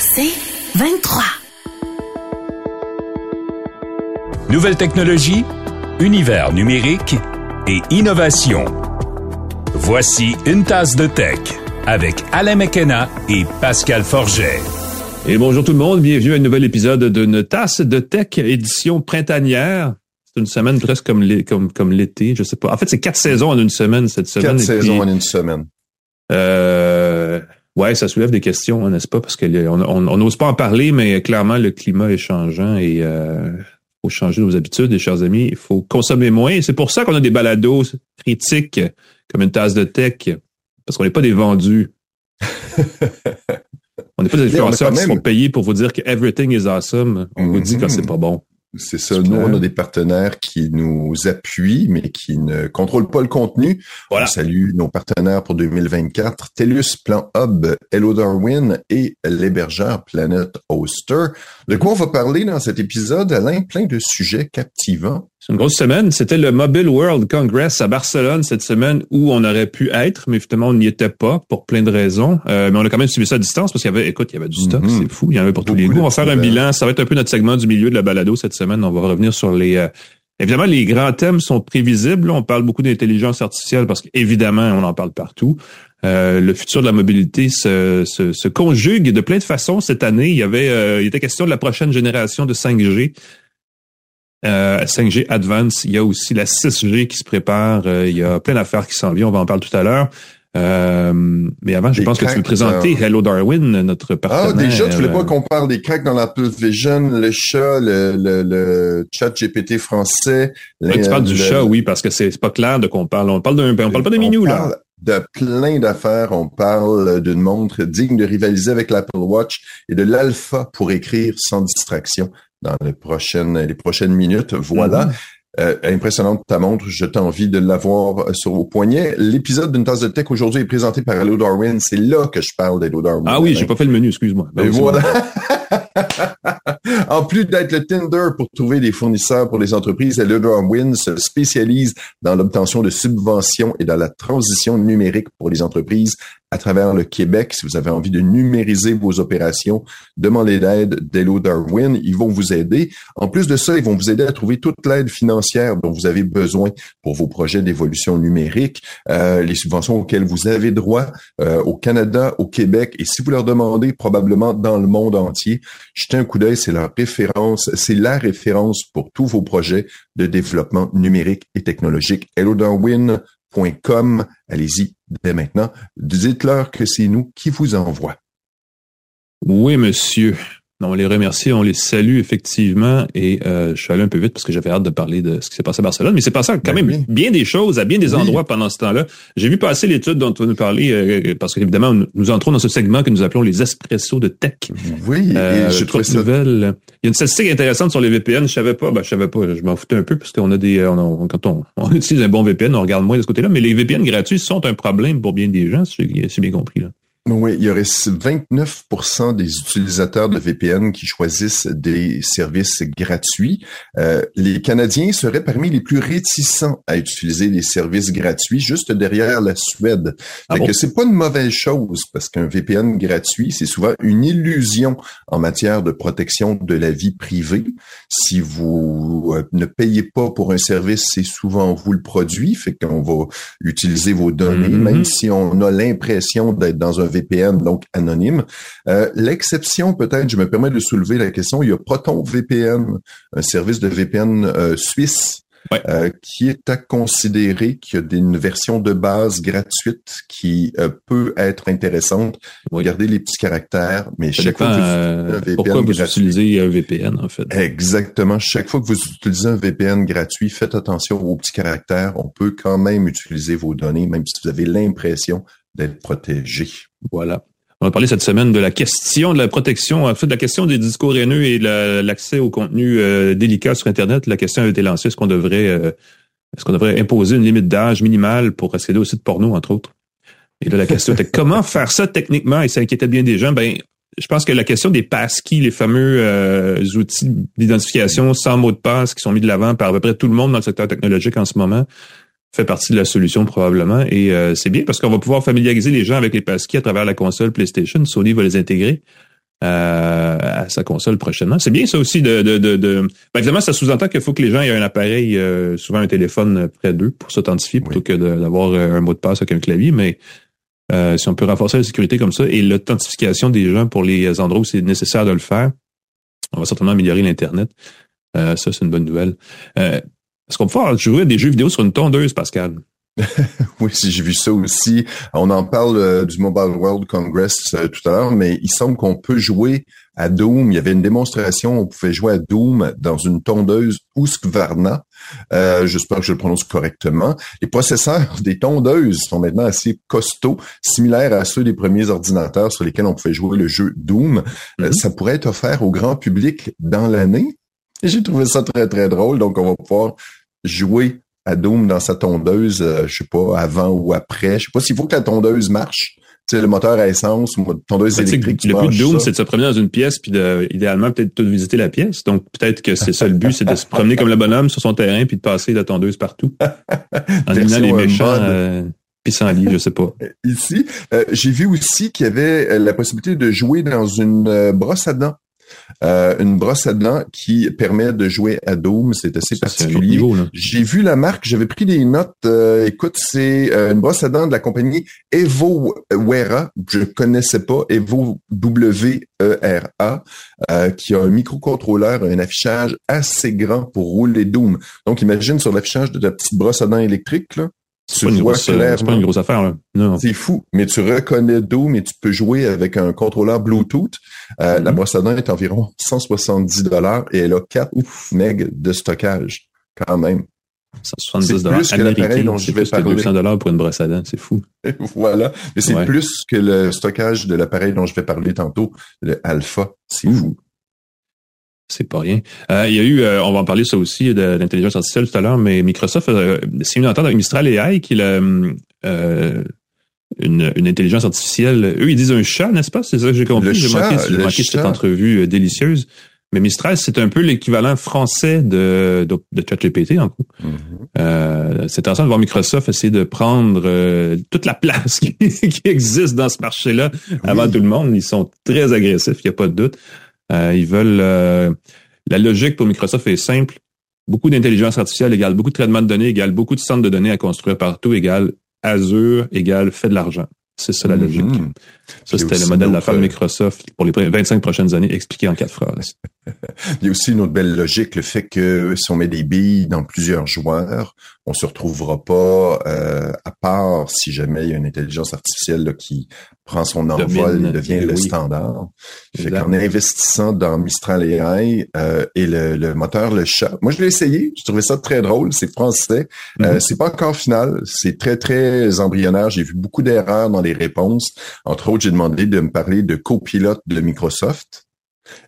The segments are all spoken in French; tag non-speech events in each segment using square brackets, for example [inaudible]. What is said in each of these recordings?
C'est 23. Nouvelles technologies, univers numérique et innovation. Voici une tasse de tech avec Alain McKenna et Pascal Forget. Et bonjour tout le monde, bienvenue à un nouvel épisode d'une tasse de tech édition printanière. C'est une semaine presque comme l'été, comme, comme je sais pas. En fait, c'est quatre saisons en une semaine cette semaine. Quatre saisons en une semaine. Euh, ouais, ça soulève des questions, hein, n'est-ce pas? Parce qu'on on n'ose pas en parler, mais clairement, le climat est changeant et euh, faut changer nos habitudes, et chers amis. Il faut consommer moins. C'est pour ça qu'on a des balados critiques comme une tasse de tech, parce qu'on n'est pas des vendus. [laughs] on n'est pas des influenceurs qui sont payés pour vous dire que everything is awesome. On vous dit quand c'est pas bon. C'est ça. Nous, on a des partenaires qui nous appuient, mais qui ne contrôlent pas le contenu. Voilà. On salue nos partenaires pour 2024. TELUS, Plan Hub, Hello Darwin et l'hébergeur Planet Hoster. De quoi on va parler dans cet épisode, Alain? Plein de sujets captivants. C'est une grosse semaine. C'était le Mobile World Congress à Barcelone cette semaine où on aurait pu être, mais finalement on n'y était pas pour plein de raisons. Euh, mais on a quand même suivi ça à distance parce qu'il y avait, écoute, il y avait du stock, mm-hmm. c'est fou, il y en avait pour tous les goûts. On va faire un bilan. Ça va être un peu notre segment du milieu de la balado cette semaine. On va revenir sur les. Euh, évidemment, les grands thèmes sont prévisibles. On parle beaucoup d'intelligence artificielle parce qu'évidemment, on en parle partout. Euh, le futur de la mobilité se, se, se, conjugue de plein de façons cette année. Il y avait, il était question de la prochaine génération de 5G. 5G euh, Advance, il y a aussi la 6G qui se prépare, euh, il y a plein d'affaires qui s'en viennent, on va en parler tout à l'heure. Euh, mais avant, je pense que tu veux présenter Hello Darwin, notre partenaire. Ah, déjà, tu voulais pas qu'on parle des cracks dans la Vision, le chat, le, le, chat GPT français. Oui, tu parles du chat, oui, parce que c'est pas clair de qu'on parle. On parle d'un, on parle pas de Minou, là de plein d'affaires. On parle d'une montre digne de rivaliser avec l'Apple Watch et de l'alpha pour écrire sans distraction dans les prochaines, les prochaines minutes. Voilà. Mm-hmm. Euh, impressionnante ta montre, je t'envie de l'avoir sur vos poignets. L'épisode d'une tasse de tech aujourd'hui est présenté par Hello Darwin. C'est là que je parle d'Hello Darwin. Ah oui, j'ai pas fait le menu, excuse-moi. Ben voilà. [laughs] [laughs] en plus d'être le Tinder pour trouver des fournisseurs pour les entreprises, Hello Darwin se spécialise dans l'obtention de subventions et dans la transition numérique pour les entreprises à travers le Québec. Si vous avez envie de numériser vos opérations, demandez l'aide d'Hello Darwin. Ils vont vous aider. En plus de ça, ils vont vous aider à trouver toute l'aide financière dont vous avez besoin pour vos projets d'évolution numérique, euh, les subventions auxquelles vous avez droit euh, au Canada, au Québec. Et si vous leur demandez probablement dans le monde entier, jetez un coup d'œil, c'est leur référence, c'est la référence pour tous vos projets de développement numérique et technologique. Hello Darwin, Allez-y dès maintenant. Dites-leur que c'est nous qui vous envoie. Oui, monsieur. On les remercie, on les salue effectivement. Et euh, je suis allé un peu vite parce que j'avais hâte de parler de ce qui s'est passé à Barcelone. Mais c'est passé quand ben même bien des choses à bien des endroits pendant ce temps-là. J'ai vu passer l'étude dont tu vas nous parler euh, parce qu'évidemment, nous entrons dans ce segment que nous appelons les espressos de tech. Oui, euh, je trouve ça... Il y a une statistique intéressante sur les VPN. Je savais pas, ben, je savais pas, je m'en foutais un peu parce qu'on a des, on quand on, [laughs] on, utilise un bon VPN, on regarde moins de ce côté-là. Mais les VPN gratuits sont un problème pour bien des gens, si j'ai bien compris. Là. Oui, il y aurait 29% des utilisateurs de VPN qui choisissent des services gratuits. Euh, les Canadiens seraient parmi les plus réticents à utiliser des services gratuits, juste derrière la Suède. Ah que c'est pas une mauvaise chose parce qu'un VPN gratuit, c'est souvent une illusion en matière de protection de la vie privée. Si vous euh, ne payez pas pour un service, c'est souvent vous le produit, fait qu'on va utiliser vos données, mm-hmm. même si on a l'impression d'être dans un VPN VPN, donc anonyme. Euh, l'exception, peut-être, je me permets de soulever la question, il y a Proton VPN, un service de VPN euh, suisse euh, qui est à considérer qu'il y a une version de base gratuite qui peut être intéressante. Regardez les petits caractères, mais chaque fois que vous utilisez un VPN pourquoi vous utilisez un VPN en fait. Exactement. Chaque fois que vous utilisez un VPN gratuit, faites attention aux petits caractères. On peut quand même utiliser vos données, même si vous avez l'impression d'être protégé. Voilà. On va parler cette semaine de la question de la protection, en fait, de la question des discours haineux et l'accès au contenu euh, délicat sur Internet. La question a été lancée, est-ce qu'on devrait, euh, est-ce qu'on devrait imposer une limite d'âge minimale pour accéder au site porno, entre autres? Et là, la question était [laughs] comment faire ça techniquement? Et ça inquiétait bien des gens. Ben, je pense que la question des passkeys, les fameux euh, outils d'identification sans mot de passe qui sont mis de l'avant par à peu près tout le monde dans le secteur technologique en ce moment, fait partie de la solution probablement. Et euh, c'est bien parce qu'on va pouvoir familiariser les gens avec les passkeys à travers la console PlayStation. Sony va les intégrer. euh, à sa console prochainement. C'est bien ça aussi de... de, de, ben, évidemment, ça sous-entend qu'il faut que les gens aient un appareil, euh, souvent un téléphone près d'eux pour s'authentifier plutôt que d'avoir un mot de passe avec un clavier, mais si on peut renforcer la sécurité comme ça et l'authentification des gens pour les endroits où c'est nécessaire de le faire, on va certainement améliorer l'Internet. ça, c'est une bonne nouvelle. Est-ce qu'on peut pouvoir jouer à des jeux vidéo sur une tondeuse, Pascal? [laughs] oui, si j'ai vu ça aussi. On en parle euh, du Mobile World Congress euh, tout à l'heure, mais il semble qu'on peut jouer à Doom. Il y avait une démonstration, on pouvait jouer à Doom dans une tondeuse Husqvarna. Euh, J'espère que je le prononce correctement. Les processeurs des tondeuses sont maintenant assez costauds, similaires à ceux des premiers ordinateurs sur lesquels on pouvait jouer le jeu Doom. Euh, mm-hmm. ça pourrait être offert au grand public dans l'année. J'ai trouvé ça très, très drôle. Donc, on va pouvoir jouer à Doom dans sa tondeuse, euh, je sais pas, avant ou après. Je sais pas s'il faut que la tondeuse marche. Tu sais, le moteur à essence ou tondeuse électrique. Le but de Doom, c'est de se promener dans une pièce puis de, idéalement, peut-être de visiter la pièce. Donc, peut-être que c'est ça le but, c'est de se promener comme le bonhomme sur son terrain puis de passer la tondeuse partout. [laughs] en éliminant les méchants. Euh, pissenlits, je sais pas. Ici, euh, j'ai vu aussi qu'il y avait la possibilité de jouer dans une brosse à dents. Euh, une brosse à dents qui permet de jouer à Doom. C'est assez particulier. J'ai vu la marque, j'avais pris des notes. Euh, écoute, c'est euh, une brosse à dents de la compagnie Evo Wera. Je connaissais pas Evo W E R A, qui a un microcontrôleur, un affichage assez grand pour rouler Doom. Donc, imagine sur l'affichage de ta petite brosse à dents électrique là. C'est pas, une grosse affaire. Là. C'est fou, mais tu reconnais Doom et tu peux jouer avec un contrôleur Bluetooth. Euh, La mm-hmm. brosse à dents est environ 170 dollars et elle a 4 MB de stockage quand même. 170 dollars américains, dont je vais parler. 200 dollars pour une brosse à dents, c'est fou. [laughs] voilà, mais c'est plus que le stockage de l'appareil dont je vais parler tantôt, le Alpha, c'est fou. C'est pas rien. Euh, il y a eu, euh, on va en parler ça aussi de l'intelligence artificielle tout à l'heure, mais Microsoft euh, s'est mis en entente avec Mistral AI qui est euh, une, une, intelligence artificielle. Eux, ils disent un chat, n'est-ce pas? C'est ça que j'ai compris. J'ai manqué, manqué cette entrevue délicieuse. Mais Mistral, c'est un peu l'équivalent français de, de, de ChatGPT, en coup. Mm-hmm. c'est intéressant de voir Microsoft essayer de prendre toute la place [laughs] qui, existe dans ce marché-là avant tout le monde. Ils sont très agressifs, il n'y a pas de doute. Euh, ils veulent euh, la logique pour Microsoft est simple. Beaucoup d'intelligence artificielle égale beaucoup de traitement de données égale beaucoup de centres de données à construire partout égale Azure égale fait de l'argent. C'est ça la mm-hmm. logique. Ça, c'était le modèle d'affaires de Microsoft pour les 25 prochaines années, expliqué en quatre phrases. [laughs] Il y a aussi une autre belle logique, le fait que si on met des billes dans plusieurs joueurs, on se retrouvera pas, euh, à part si jamais il y a une intelligence artificielle qui prend son envol et devient le standard. Fait qu'en investissant dans Mistral AI euh, et le, moteur Le Chat, moi je l'ai essayé, je trouvais ça très drôle, c'est français, euh, mm-hmm. c'est pas encore final, c'est très très embryonnaire, j'ai vu beaucoup d'erreurs dans les réponses. Entre autres, j'ai demandé de me parler de copilote de Microsoft.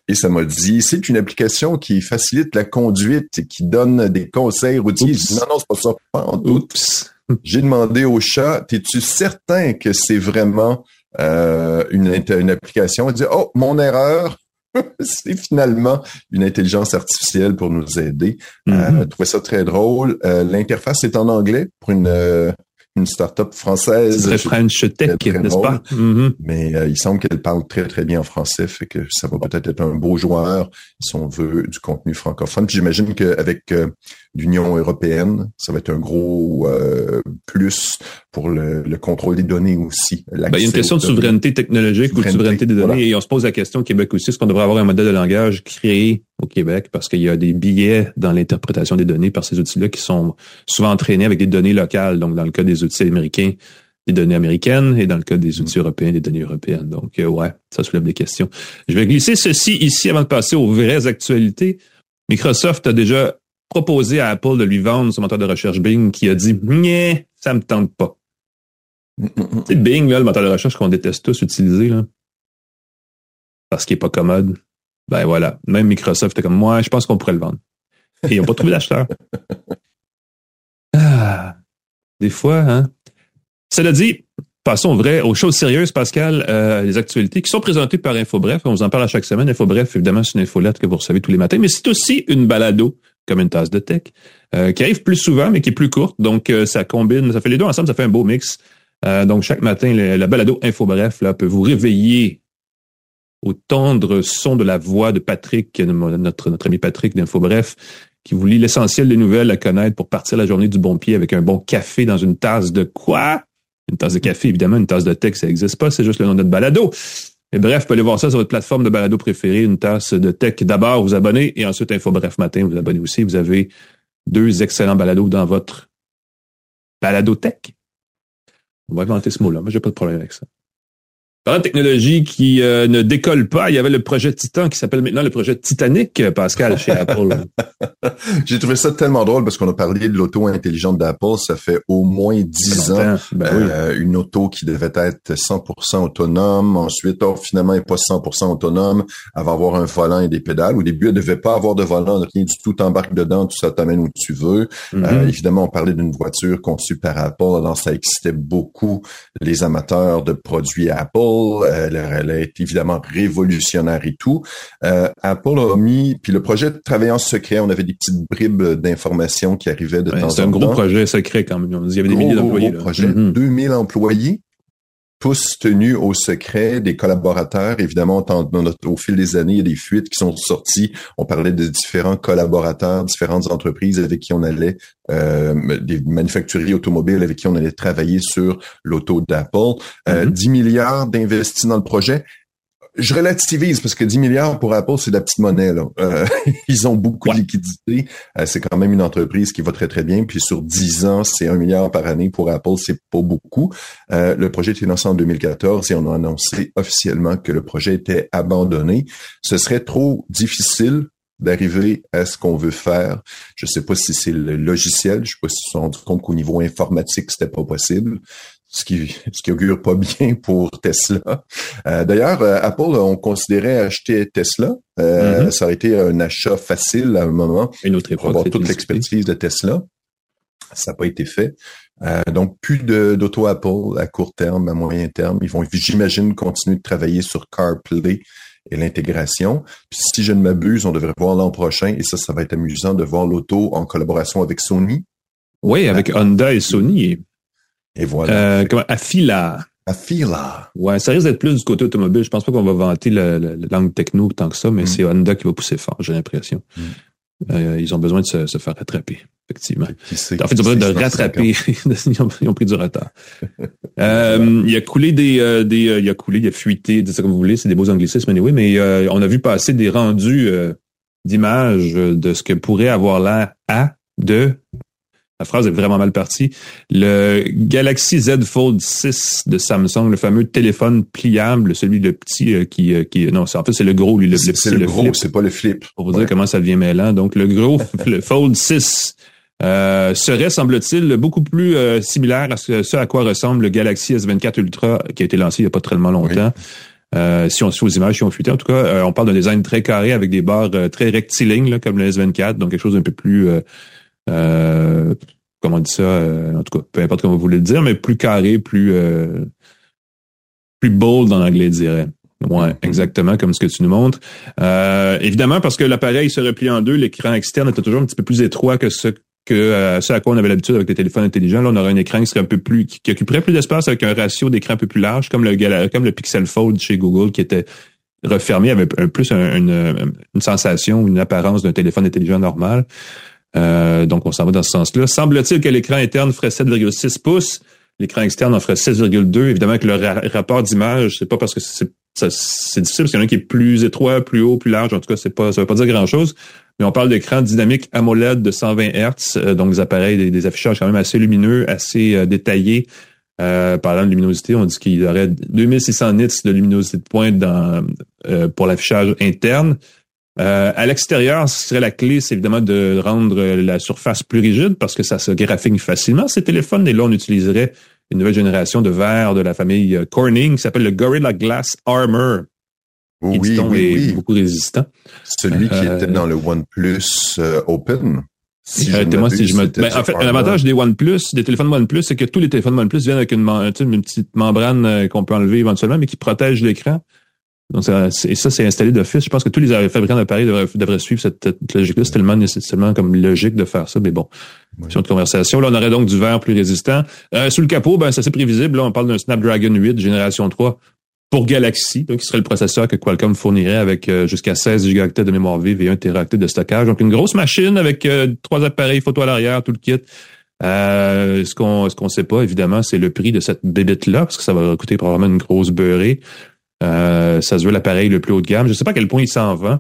Et ça m'a dit, c'est une application qui facilite la conduite et qui donne des conseils routiers. non, non, c'est pas ça. Oups. [laughs] J'ai demandé au chat, es-tu certain que c'est vraiment euh, une, une application? Il dit, oh, mon erreur. [laughs] c'est finalement une intelligence artificielle pour nous aider. Mm -hmm. ça très drôle. Euh, l'interface est en anglais pour une euh, une start-up française. Très French Tech, n'est-ce pas? Mm-hmm. Mais euh, il semble qu'elle parle très, très bien en français, fait que ça va peut-être être un beau joueur si on veut du contenu francophone. Puis j'imagine qu'avec euh, l'Union européenne, ça va être un gros euh, plus pour le, contrôle des données aussi. Ben, il y a une question de souveraineté technologique ou de souveraineté des données. Et on se pose la question au Québec aussi, est-ce qu'on devrait avoir un modèle de langage créé au Québec parce qu'il y a des billets dans l'interprétation des données par ces outils-là qui sont souvent entraînés avec des données locales. Donc, dans le cas des outils américains, des données américaines et dans le cas des outils européens, des données européennes. Donc, euh, ouais, ça soulève des questions. Je vais glisser ceci ici avant de passer aux vraies actualités. Microsoft a déjà proposé à Apple de lui vendre son moteur de recherche Bing qui a dit « Nyeh, ça me tente pas ». C'est Bing, là, le moteur de recherche qu'on déteste tous utiliser, là, parce qu'il est pas commode. Ben voilà, même Microsoft était comme moi, je pense qu'on pourrait le vendre. Et ils n'ont pas trouvé d'acheteur. [laughs] Ah, des fois, hein. Cela dit, passons vrai aux choses sérieuses, Pascal, euh, les actualités qui sont présentées par InfoBref. On vous en parle à chaque semaine. InfoBref, évidemment, c'est une infolette que vous recevez tous les matins, mais c'est aussi une balado, comme une tasse de tech, euh, qui arrive plus souvent, mais qui est plus courte. Donc, euh, ça combine, ça fait les deux ensemble, ça fait un beau mix. donc, chaque matin, la balado InfoBref là, peut vous réveiller au tendre son de la voix de Patrick, notre, notre ami Patrick d'InfoBref, qui vous lit l'essentiel des nouvelles à connaître pour partir la journée du bon pied avec un bon café dans une tasse de quoi? Une tasse de café, évidemment, une tasse de texte, ça n'existe pas, c'est juste le nom de notre balado. Et bref, vous pouvez aller voir ça sur votre plateforme de balado préférée, une tasse de tech. D'abord, vous abonnez et ensuite Info Bref Matin, vous abonnez aussi. Vous avez deux excellents balados dans votre balado tech. On va inventer ce mot-là, mais j'ai pas de problème avec ça. Parlant de technologie qui euh, ne décolle pas, il y avait le projet Titan qui s'appelle maintenant le projet Titanic, Pascal, chez [laughs] Apple. J'ai trouvé ça tellement drôle parce qu'on a parlé de l'auto intelligente d'Apple. Ça fait au moins dix ans. Ben euh, une auto qui devait être 100% autonome. Ensuite, oh, finalement, elle n'est pas 100% autonome. Elle va avoir un volant et des pédales. Au début, elle devait pas avoir de volant, rien du tout. T'embarques dedans, tout ça t'amène où tu veux. Mm-hmm. Euh, évidemment, on parlait d'une voiture conçue par Apple. Alors, ça excitait beaucoup les amateurs de produits Apple. Elle, elle est évidemment révolutionnaire et tout. Euh, Apple a mis, puis le projet travaillait en secret. On avait des petites bribes d'informations qui arrivaient de temps en temps. C'est un gros projet secret quand même. Il y avait des milliers d'employés. Gros projet, 2000 mm-hmm. employés tous tenus au secret, des collaborateurs. Évidemment, au fil des années, il y a des fuites qui sont sorties. On parlait de différents collaborateurs, différentes entreprises avec qui on allait, euh, des manufacturiers automobiles avec qui on allait travailler sur l'auto d'Apple. 10 euh, milliards d'investis dans le projet je relativise parce que 10 milliards pour Apple, c'est de la petite monnaie. Là. Euh, [laughs] ils ont beaucoup de liquidités. Euh, c'est quand même une entreprise qui va très, très bien. Puis sur 10 ans, c'est un milliard par année pour Apple, c'est pas beaucoup. Euh, le projet était lancé en 2014 et on a annoncé officiellement que le projet était abandonné. Ce serait trop difficile d'arriver à ce qu'on veut faire. Je sais pas si c'est le logiciel, je sais pas si ils se sont rendus compte qu'au niveau informatique, c'était pas possible ce qui, ce qui augure pas bien [laughs] pour Tesla. Euh, D'ailleurs, euh, Apple, on considérait acheter Tesla. Euh, mm-hmm. Ça aurait été un achat facile à un moment Une autre pour avoir toute l'expertise de Tesla. Ça n'a pas été fait. Euh, donc, plus d'auto Apple à court terme, à moyen terme. Ils vont, j'imagine, continuer de travailler sur CarPlay et l'intégration. Puis si je ne m'abuse, on devrait voir l'an prochain, et ça, ça va être amusant de voir l'auto en collaboration avec Sony. Oui, avec Honda et Sony. Et voilà. Euh, comment, Afila. Afila. Ouais, ça risque d'être plus du côté automobile. Je pense pas qu'on va vanter la, langue techno tant que ça, mais mm. c'est Honda qui va pousser fort, j'ai l'impression. Mm. Euh, ils ont besoin de se, faire rattraper, effectivement. en fait, ils ont besoin de rattraper. [laughs] ils, ont, pris du retard. [laughs] euh, il a coulé des, euh, des euh, il a coulé, il a fuité, dites ça comme vous voulez, c'est des beaux anglicismes, anyway, mais euh, on a vu passer des rendus d'images de ce que pourrait avoir l'air à de la phrase est vraiment mal partie. Le Galaxy Z Fold 6 de Samsung, le fameux téléphone pliable, celui de petit euh, qui, euh, qui non, en fait c'est le gros lui, le, le C'est le, gros, c'est pas le flip. Pour vous dire comment ça devient mêlant. Donc le gros, [laughs] le Fold 6 euh, serait, semble-t-il, beaucoup plus similaire à ce, à quoi ressemble le Galaxy S24 Ultra qui a été lancé il n'y a pas tellement longtemps. si on suit aux images, si on fuité, en tout cas, on parle d'un design très carré avec des barres très rectilignes, là, comme le S24, donc quelque chose d'un peu plus euh, comment on dit ça, euh, en tout cas, peu importe comment vous voulez le dire, mais plus carré, plus euh, plus bold en anglais, je dirais. Ouais, mm-hmm. exactement comme ce que tu nous montres. Euh, évidemment, parce que l'appareil se replie en deux, l'écran externe était toujours un petit peu plus étroit que ce que ce à quoi on avait l'habitude avec les téléphones intelligents. Là, on aurait un écran qui serait un peu plus, qui, occuperait plus d'espace avec un ratio d'écran un peu plus large, comme le comme le Pixel Fold chez Google qui était refermé avec un, plus une, une sensation, une apparence d'un téléphone intelligent normal. Euh, donc, on s'en va dans ce sens-là. Semble-t-il que l'écran interne ferait 7,6 pouces. L'écran externe en ferait 16,2. Évidemment, que le rapport d'image, c'est pas parce que c'est difficile parce qu'il y en a un qui est plus étroit, plus haut, plus large. En tout cas, c'est pas, ça veut pas dire grand-chose. Mais on parle d'écran dynamique AMOLED de 120 Hz, euh, donc des appareils, des, affichages quand même assez lumineux, assez euh, détaillés. Euh, parlant de luminosité, on dit qu'il y aurait 2600 nits de luminosité de pointe dans, pour l'affichage interne. Euh, à l'extérieur, ce serait la clé, c'est évidemment de rendre la surface plus rigide parce que ça se graphine facilement ces téléphones. Et là, on utiliserait une nouvelle génération de verres de la famille euh, Corning qui s'appelle le Gorilla Glass Armor. Oui, oui, oui, est beaucoup résistant. Celui qui euh, était dans le OnePlus Open. Si moi si je me. Ben, en fait, l'avantage des OnePlus, des téléphones OnePlus, c'est que tous les téléphones OnePlus viennent avec une, une petite membrane qu'on peut enlever éventuellement, mais qui protège l'écran. Donc, ça, et ça, c'est installé d'office. Je pense que tous les fabricants d'appareils devraient, suivre cette, logique-là. C'est tellement nécessairement comme logique de faire ça, mais bon. C'est une conversation. Là, on aurait donc du verre plus résistant. Euh, sous le capot, ben, c'est assez prévisible. Là, on parle d'un Snapdragon 8 génération 3. pour Galaxy, donc qui serait le processeur que Qualcomm fournirait avec euh, jusqu'à 16 gigaoctets de mémoire vive et 1 teraoctet de stockage. Donc une grosse machine avec euh, trois appareils photo à l'arrière, tout le kit. Euh, ce qu'on ce qu'on sait pas évidemment, c'est le prix de cette bébête là parce que ça va coûter probablement une grosse beurrée. Ça se veut l'appareil le plus haut de gamme. Je sais pas à quel point il s'en vend,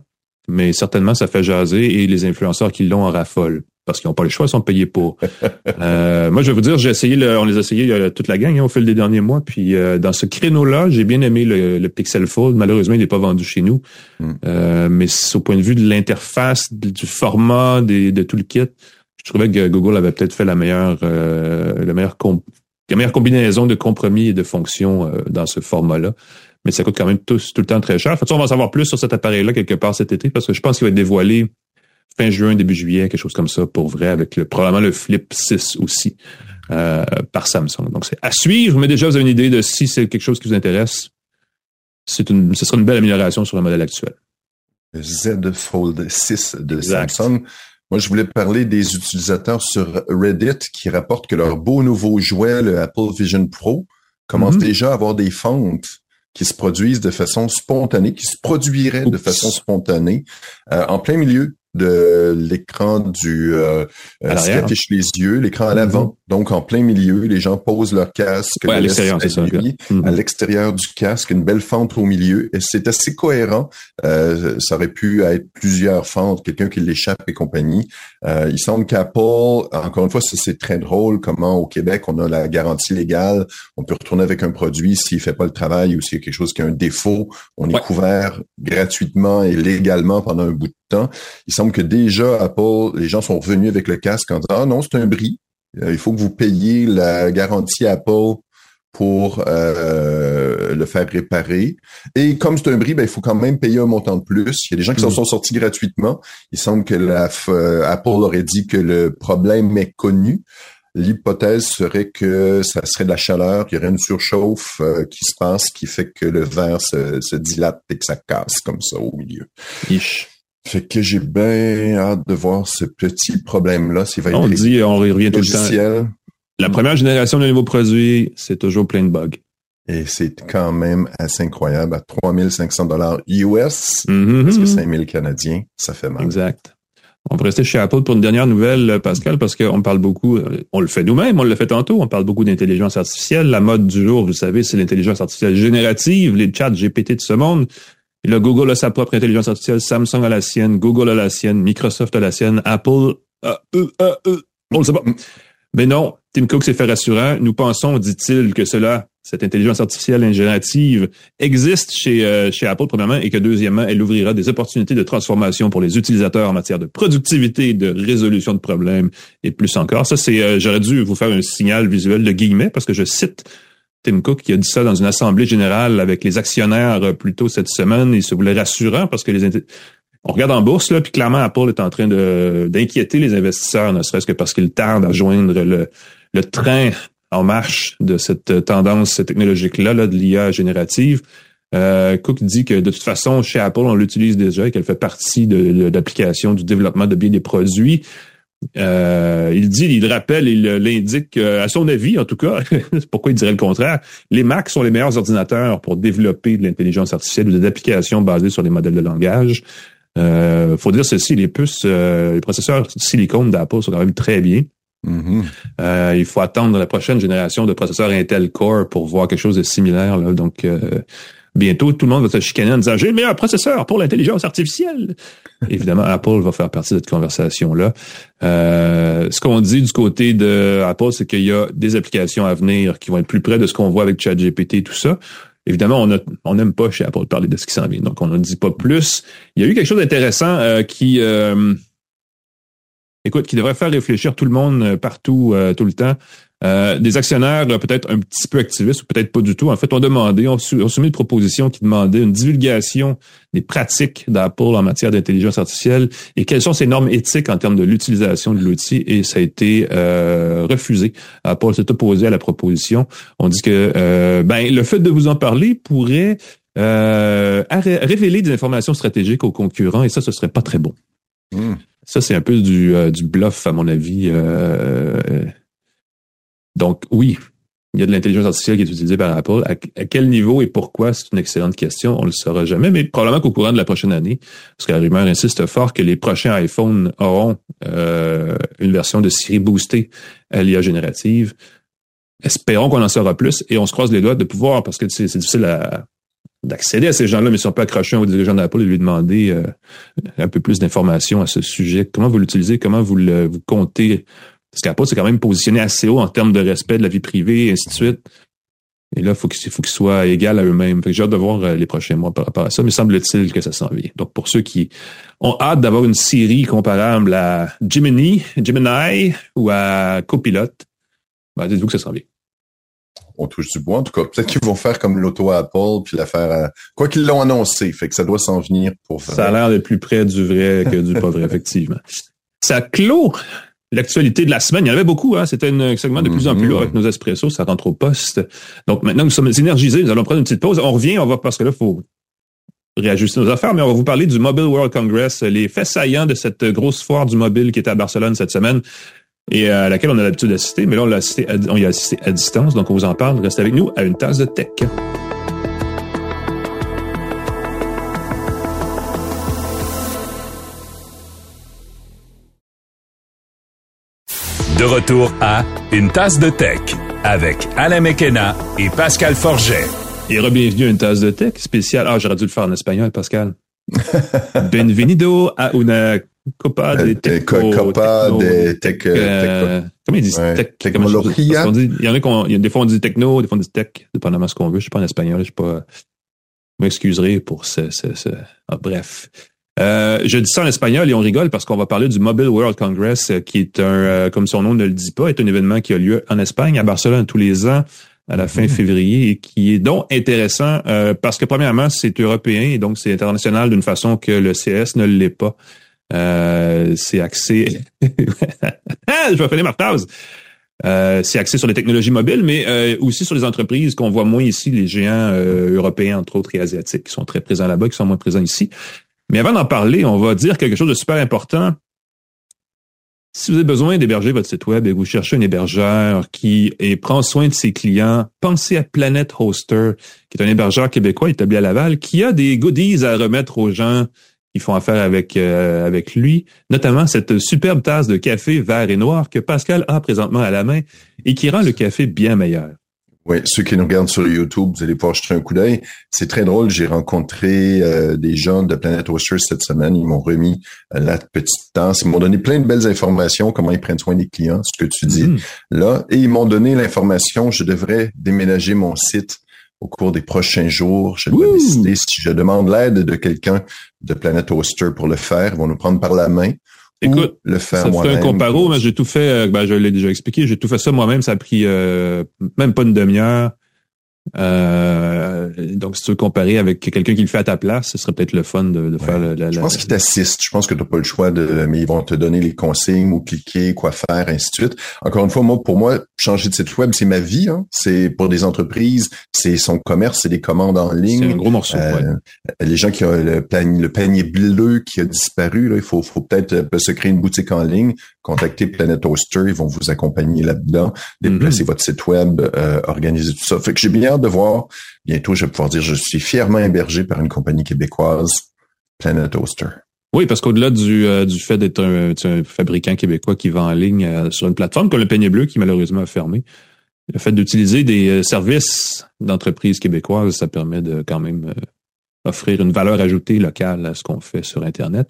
mais certainement ça fait jaser et les influenceurs qui l'ont en raffolent parce qu'ils n'ont pas le choix, ils sont payés pour. [laughs] euh, moi, je vais vous dire, j'ai essayé, le, on les a essayés euh, toute la gang hein, au fil des derniers mois. Puis euh, dans ce créneau-là, j'ai bien aimé le, Pixel Fold. Malheureusement, il n'est pas vendu chez nous. Euh, mais au point de vue de l'interface, du format, de tout le kit, je trouvais que Google avait peut-être fait la meilleure, la meilleure, la meilleure combinaison de compromis et de fonctions dans ce format-là mais ça coûte quand même tout, tout le temps très cher. Fait on va savoir plus sur cet appareil-là quelque part cet été? Parce que je pense qu'il va être dévoilé fin juin, début juillet, quelque chose comme ça, pour vrai, avec le, probablement le Flip 6 aussi euh, par Samsung. Donc, c'est à suivre, mais déjà, vous avez une idée de si c'est quelque chose qui vous intéresse. C'est une, ce sera une belle amélioration sur le modèle actuel. Z Fold 6 de Samsung. Moi, je voulais parler des utilisateurs sur Reddit qui rapportent que leur beau nouveau jouet, le Apple Vision Pro, commence mm-hmm. déjà à avoir des fentes qui se produisent de façon spontanée, qui se produiraient de façon spontanée euh, en plein milieu de l'écran du euh, euh qui affiche les yeux, l'écran à l'avant, mm-hmm. Donc en plein milieu, les gens posent leur casque à l'extérieur, c'est ça. Mm-hmm. À l'extérieur du casque, une belle fente au milieu, et c'est assez cohérent. Euh, ça aurait pu être plusieurs fentes, quelqu'un qui l'échappe et compagnie. Euh, il semble qu'Apple, encore une fois, c'est très drôle comment au Québec on a la garantie légale, on peut retourner avec un produit s'il fait pas le travail ou s'il y a quelque chose qui a un défaut, on est couvert gratuitement et légalement pendant un bout de temps. Il semble que déjà, Apple, les gens sont revenus avec le casque en disant, ah non, c'est un bris. Euh, il faut que vous payiez la garantie Apple pour euh, le faire réparer. Et comme c'est un bris, ben, il faut quand même payer un montant de plus. Il y a des gens qui s'en mm. sont sortis gratuitement. Il semble que la, euh, Apple aurait dit que le problème est connu. L'hypothèse serait que ça serait de la chaleur, qu'il y aurait une surchauffe qui se passe, qui fait que le verre se, se, dilate et que ça casse comme ça au milieu. Fait que j'ai bien hâte de voir ce petit problème-là. S'il va on dit, on revient tout le temps. La première génération de nouveaux produits, c'est toujours plein de bugs. Et c'est quand même assez incroyable à 3500 dollars US, mm-hmm. parce que 5000 canadiens, ça fait mal. Exact. On va rester chez Apple pour une dernière nouvelle, Pascal, parce qu'on parle beaucoup, euh, on le fait nous-mêmes, on le fait tantôt, on parle beaucoup d'intelligence artificielle. La mode du jour, vous savez, c'est l'intelligence artificielle générative, les chats GPT de ce monde. Et là, Google a sa propre intelligence artificielle, Samsung a la sienne, Google a la sienne, Microsoft a la sienne, Apple, euh, euh, euh, on le sait pas. Mais non, Tim Cook s'est fait rassurant. Nous pensons, dit-il, que cela, cette intelligence artificielle générative, existe chez, euh, chez Apple, premièrement, et que deuxièmement, elle ouvrira des opportunités de transformation pour les utilisateurs en matière de productivité, de résolution de problèmes et plus encore. Ça, c'est, j'aurais dû vous faire un signal visuel de guillemets parce que je cite Tim Cook qui a dit ça dans une assemblée générale avec les actionnaires euh, plus tôt cette semaine. Il se voulait rassurant parce que les on regarde en bourse là, puis clairement Apple est en train de d'inquiéter les investisseurs, ne serait-ce que parce qu'il tarde à joindre le, le train en marche de cette tendance technologique-là, là, de l'IA générative. Euh, Cook dit que de toute façon, chez Apple, on l'utilise déjà et qu'elle fait partie de, l'application du développement de bien des produits. Euh, il dit, il rappelle, il l'indique, à son avis en tout cas, [laughs] pourquoi il dirait le contraire, les Macs sont les meilleurs ordinateurs pour développer de l'intelligence artificielle ou des applications basées sur les modèles de langage. Euh, faut dire ceci, les puces, euh, les processeurs silicone d'Apple sont quand même très bien. Mm-hmm. Euh, il faut attendre la prochaine génération de processeurs Intel Core pour voir quelque chose de similaire. Là. Donc, bientôt, tout le monde va se chicaner en disant j'ai le meilleur processeur pour l'intelligence artificielle. [laughs] Évidemment, Apple va faire partie de cette conversation-là. Euh, ce qu'on dit du côté de Apple, c'est qu'il y a des applications à venir qui vont être plus près de ce qu'on voit avec ChatGPT et tout ça. Évidemment, on n'aime pas chez Apple parler de ce qui s'en vient, donc on ne dit pas plus. Il y a eu quelque chose d'intéressant euh, qui, euh, écoute, qui devrait faire réfléchir tout le monde partout, tout le temps. Euh, des actionnaires peut-être un petit peu activistes ou peut-être pas du tout, en fait, ont demandé, ont, soumis une proposition qui demandait une divulgation des pratiques d'Apple en matière d'intelligence artificielle et quelles sont ses normes éthiques en termes de l'utilisation de l'outil et ça a été euh, refusé. Apple s'est opposé à la proposition. On dit que euh, ben le fait de vous en parler pourrait révéler des informations stratégiques aux concurrents et ça, ce serait pas très bon. Hmm. Ça, c'est un peu du, du bluff, à mon avis. Donc oui, il y a de l'intelligence artificielle qui est utilisée par Apple. À, quel niveau et pourquoi, c'est une excellente question. On le saura jamais, mais probablement qu'au courant de la prochaine année, parce que la rumeur insiste fort que les prochains iPhones auront euh, une version de Siri boostée à l'IA générative. Espérons qu'on en saura plus et on se croise les doigts de pouvoir, parce que c'est difficile d'accéder à ces gens-là, mais si on peut accrocher un dirigeant d'Apple et lui demander euh, un peu plus d'informations à ce sujet, comment vous l'utilisez, comment vous le vous comptez? Parce qu'Apple c'est quand même positionné assez haut en termes de respect de la vie privée et ainsi de suite. Et là, il faut qu'ils faut qu'ils soient égal à eux-mêmes. J'ai hâte de voir euh, les prochains mois par rapport à ça, mais semble-t-il que ça s'en vient. Donc, pour ceux qui ont hâte d'avoir une série comparable à Gemini, Gemini ou à Copilot, ben, dites-vous que ça s'en vient. On touche du bois, en tout cas. Peut-être qu'ils vont faire comme l'auto Apple, puis la faire... À... Quoi qu'ils l'ont annoncé, fait que ça doit s'en venir pour... Ça a l'air d'être plus près du vrai que du pas vrai, [laughs] effectivement. Ça clôt l'actualité de la semaine. Il y en avait beaucoup. Hein? C'était un segment de plus en plus long avec nos espressos. Ça rentre au poste. Donc maintenant nous sommes énergisés, nous allons prendre une petite pause. On revient, on va parce que là, il faut réajuster nos affaires, mais on va vous parler du Mobile World Congress, les faits saillants de cette grosse foire du mobile qui était à Barcelone cette semaine et à laquelle on a l'habitude d'assister, mais là, on, l'a assisté on y a assisté à distance, donc on vous en parle. Restez avec nous à une tasse de tech. De retour à Une tasse de tech avec Alain Mekena et Pascal Forget. Et re-bienvenue à Une tasse de tech spéciale. Ah, j'aurais dû le faire en espagnol, Pascal. [laughs] Bienvenido a una copa de tech. Copa de tech. Euh, comment ils disent tech? Il y en a qui des fois on dit techno, des fois on dit tech, dépendamment de ce qu'on veut. Je suis pas en espagnol, je suis pas, je m'excuserai pour ce, ce, ce... Ah, bref. Euh, je dis ça en espagnol et on rigole parce qu'on va parler du Mobile World Congress, euh, qui est un, euh, comme son nom ne le dit pas, est un événement qui a lieu en Espagne, à Barcelone tous les ans à la fin mhm. février et qui est donc intéressant parce que premièrement c'est européen et donc c'est international d'une façon que le CS ne l'est pas. C'est axé. [laughs] je vais finir ma phrase. c'est axé sur les technologies mobiles, mais aussi sur les entreprises qu'on voit moins ici, les géants européens entre autres et asiatiques qui sont très présents là-bas, qui sont moins présents ici. Mais avant d'en parler, on va dire quelque chose de super important. Si vous avez besoin d'héberger votre site web et vous cherchez un hébergeur qui prend soin de ses clients, pensez à Planet Hoster, qui est un hébergeur québécois établi à Laval, qui a des goodies à remettre aux gens qui font affaire avec euh, avec lui, notamment cette superbe tasse de café vert et noir que Pascal a présentement à la main et qui rend le café bien meilleur. Oui, ceux qui nous regardent sur YouTube, vous allez pouvoir jeter un coup d'œil. C'est très drôle. J'ai rencontré euh, des gens de Planet Oster cette semaine. Ils m'ont remis euh, la petite tasse. Ils m'ont donné plein de belles informations, comment ils prennent soin des clients, ce que tu dis mm. là. Et ils m'ont donné l'information, je devrais déménager mon site au cours des prochains jours. Je dois décider si je demande l'aide de quelqu'un de Planet Oster pour le faire. Ils vont nous prendre par la main. Écoute, le faire ça fait un comparo, mais j'ai tout fait, euh, ben, je l'ai déjà expliqué, j'ai tout fait ça moi-même, ça a pris euh, même pas une demi-heure. Euh, donc, si tu veux comparer avec quelqu'un qui le fait à ta place, ce serait peut-être le fun de, faire la, Je pense qu'ils t'assistent. Je pense que tu n'as pas le choix de, mais ils vont te donner les consignes ou cliquer, quoi faire, ainsi de suite. Encore une fois, moi, pour moi, changer de site web, c'est ma vie. Hein. C'est pour des entreprises, c'est son commerce, c'est des commandes en ligne. C'est un gros morceau. Euh, les gens qui ont le panier, le panier bleu qui a disparu, là, il faut, faut peut-être euh, se créer une boutique en ligne, contacter Planet Hoster, ils vont vous accompagner là-dedans, déplacer mm-hmm. votre site web, euh, organiser tout ça. Fait que j'ai bien de voir. Bientôt, je vais pouvoir dire je suis fièrement hébergé par une compagnie québécoise, Planet Oster. Oui, parce qu'au-delà du, euh, du fait d'être un, fabricant québécois qui vend en ligne euh, sur une plateforme comme le Peigne Bleu, qui malheureusement a fermé, le fait d'utiliser des euh, services d'entreprises québécoises, ça permet de quand même offrir une valeur ajoutée locale à ce qu'on fait sur Internet.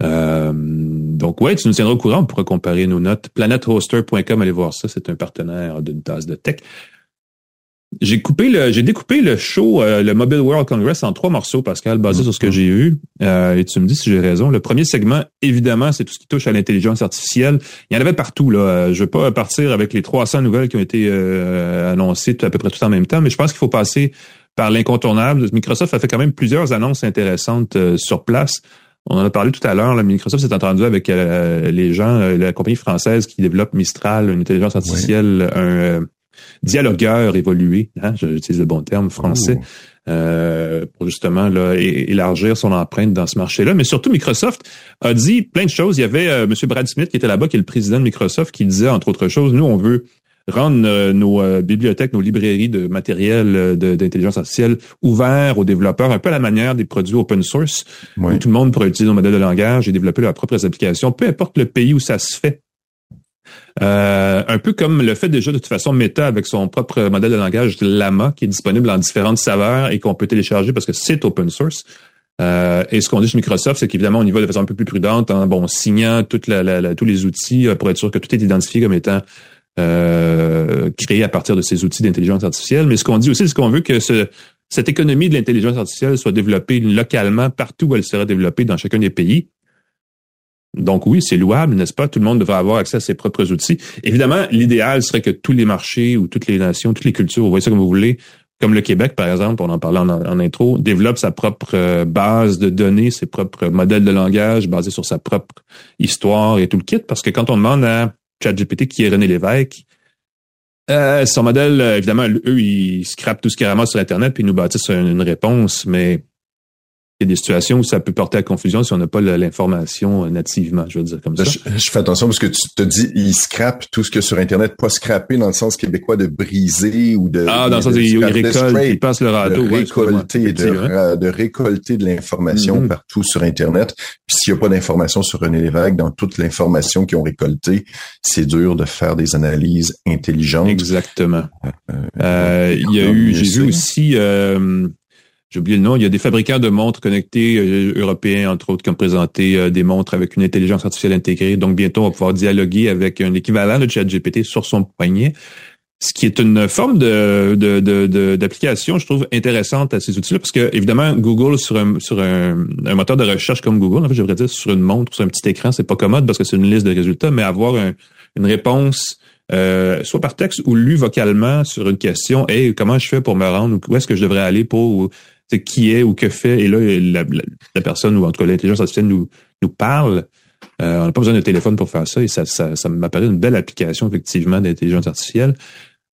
donc ouais, tu nous tiendras au courant, on pourra comparer nos notes. Planethoster.com, allez voir ça, c'est un partenaire d'une tasse de tech. J'ai coupé le, j'ai découpé le show, euh, le Mobile World Congress en trois morceaux, Pascal, basé sur ce que j'ai eu. Euh, et tu me dis si j'ai raison. Le premier segment, évidemment, c'est tout ce qui touche à l'intelligence artificielle. Il y en avait partout. Là. Euh, je veux pas partir avec les 300 nouvelles qui ont été annoncées à peu près tout en même temps, mais je pense qu'il faut passer par l'incontournable. Microsoft a fait quand même plusieurs annonces intéressantes sur place. On en a parlé tout à l'heure. Microsoft s'est entendu avec les gens, la compagnie française qui développe Mistral, une intelligence artificielle, un dialogueur évolué, hein, j'utilise le bon terme français, euh, pour justement là, élargir son empreinte dans ce marché-là. Mais surtout, Microsoft a dit plein de choses. Il y avait euh, M. Brad Smith qui était là-bas, qui est le président de Microsoft, qui disait, entre autres choses, nous, on veut rendre nos bibliothèques, nos librairies de matériel d'intelligence artificielle ouverts aux développeurs, un peu à la manière des produits open source, où tout le monde pourrait utiliser nos modèles de langage et développer leurs propres applications, peu importe le pays où ça se fait. Euh, un peu comme le fait déjà de toute façon Meta avec son propre modèle de langage Lama qui est disponible en différentes saveurs et qu'on peut télécharger parce que c'est open source. Euh, et ce qu'on dit chez Microsoft, c'est qu'évidemment, on y va de façon un peu plus prudente en bon, signant toute la, tous les outils euh, pour être sûr que tout est identifié comme étant euh, créé à partir de ces outils d'intelligence artificielle. Mais ce qu'on dit aussi, c'est qu'on veut que ce, cette économie de l'intelligence artificielle soit développée localement partout où elle sera développée dans chacun des pays. Donc oui, c'est louable, n'est-ce pas? Tout le monde devrait avoir accès à ses propres outils. Évidemment, l'idéal serait que tous les marchés ou toutes les nations, toutes les cultures, vous voyez ça comme vous voulez, comme le Québec, par exemple, on en parlait en, intro, développe sa propre euh, base de données, ses propres modèles de langage basés sur sa propre histoire et tout le kit. Parce que quand on demande à ChatGPT qui est René Lévesque, euh, son modèle, évidemment, eux, ils scrapent tout ce qu'ils ramassent sur Internet puis ils nous bâtissent une réponse, mais il y a des situations où ça peut porter à confusion si on n'a pas l'information nativement, je veux dire comme ça. Je, fais attention parce que tu te dis, ils scrapent tout ce que sur Internet, pas scraper dans le sens québécois de briser ou de... Ah, dans le sens ils récoltent, ils passent le radeau. De récolter, de, de, récolter de l'information mm-hmm. partout sur Internet. Puis s'il n'y a pas d'information sur René Lévesque, dans toute l'information qu'ils ont récoltée, c'est dur de faire des analyses intelligentes. Exactement. Euh, euh, il y a eu, j'ai vu aussi... Euh, j'ai oublié le nom, il y a des fabricants de montres connectées euh, européens, entre autres, qui ont présenté euh, des montres avec une intelligence artificielle intégrée. Donc, bientôt, on va pouvoir dialoguer avec un équivalent de ChatGPT sur son poignet. Ce qui est une forme de, d'application, je trouve, intéressante à ces outils-là, parce que, évidemment, Google, sur un, sur un, moteur de recherche comme Google, en fait, je devrais dire sur une montre, sur un petit écran, c'est pas commode parce que c'est une liste de résultats, mais avoir une réponse euh, soit par texte ou lu vocalement sur une question, hey, comment je fais pour me rendre, où est-ce que je devrais aller pour qui est ou que fait. Et là, la, personne, ou en tout cas l'intelligence artificielle nous, nous parle. Euh, on n'a pas besoin de téléphone pour faire ça. Et ça, ça, ça m'apparaît une belle application, effectivement, d'intelligence artificielle.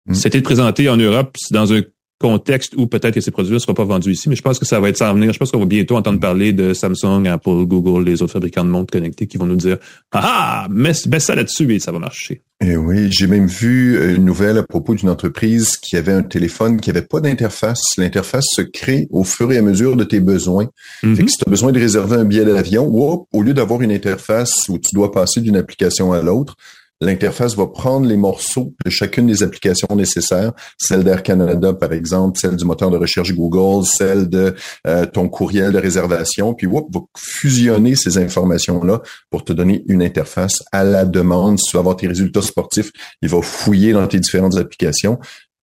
Mm. C'était présenté en Europe dans un contexte où peut-être que ces produits ne seront pas vendus ici, mais je pense que ça va être ça à venir. Je pense qu'on va bientôt entendre parler de Samsung, Apple, Google, les autres fabricants de montres connectées qui vont nous dire Ah, mets, ça là-dessus et ça va marcher. Eh oui, j'ai même vu une nouvelle à propos d'une entreprise qui avait un téléphone qui avait pas d'interface. L'interface se crée au fur et à mesure de tes besoins. Mm-hmm. si tu as besoin de réserver un billet d'avion, au lieu d'avoir une interface où tu dois passer d'une application à l'autre, L'interface va prendre les morceaux de chacune des applications nécessaires, celle d'Air Canada par exemple, celle du moteur de recherche Google, celle de euh, ton courriel de réservation, puis whoop, va fusionner ces informations-là pour te donner une interface à la demande. Si tu veux avoir tes résultats sportifs, il va fouiller dans tes différentes applications.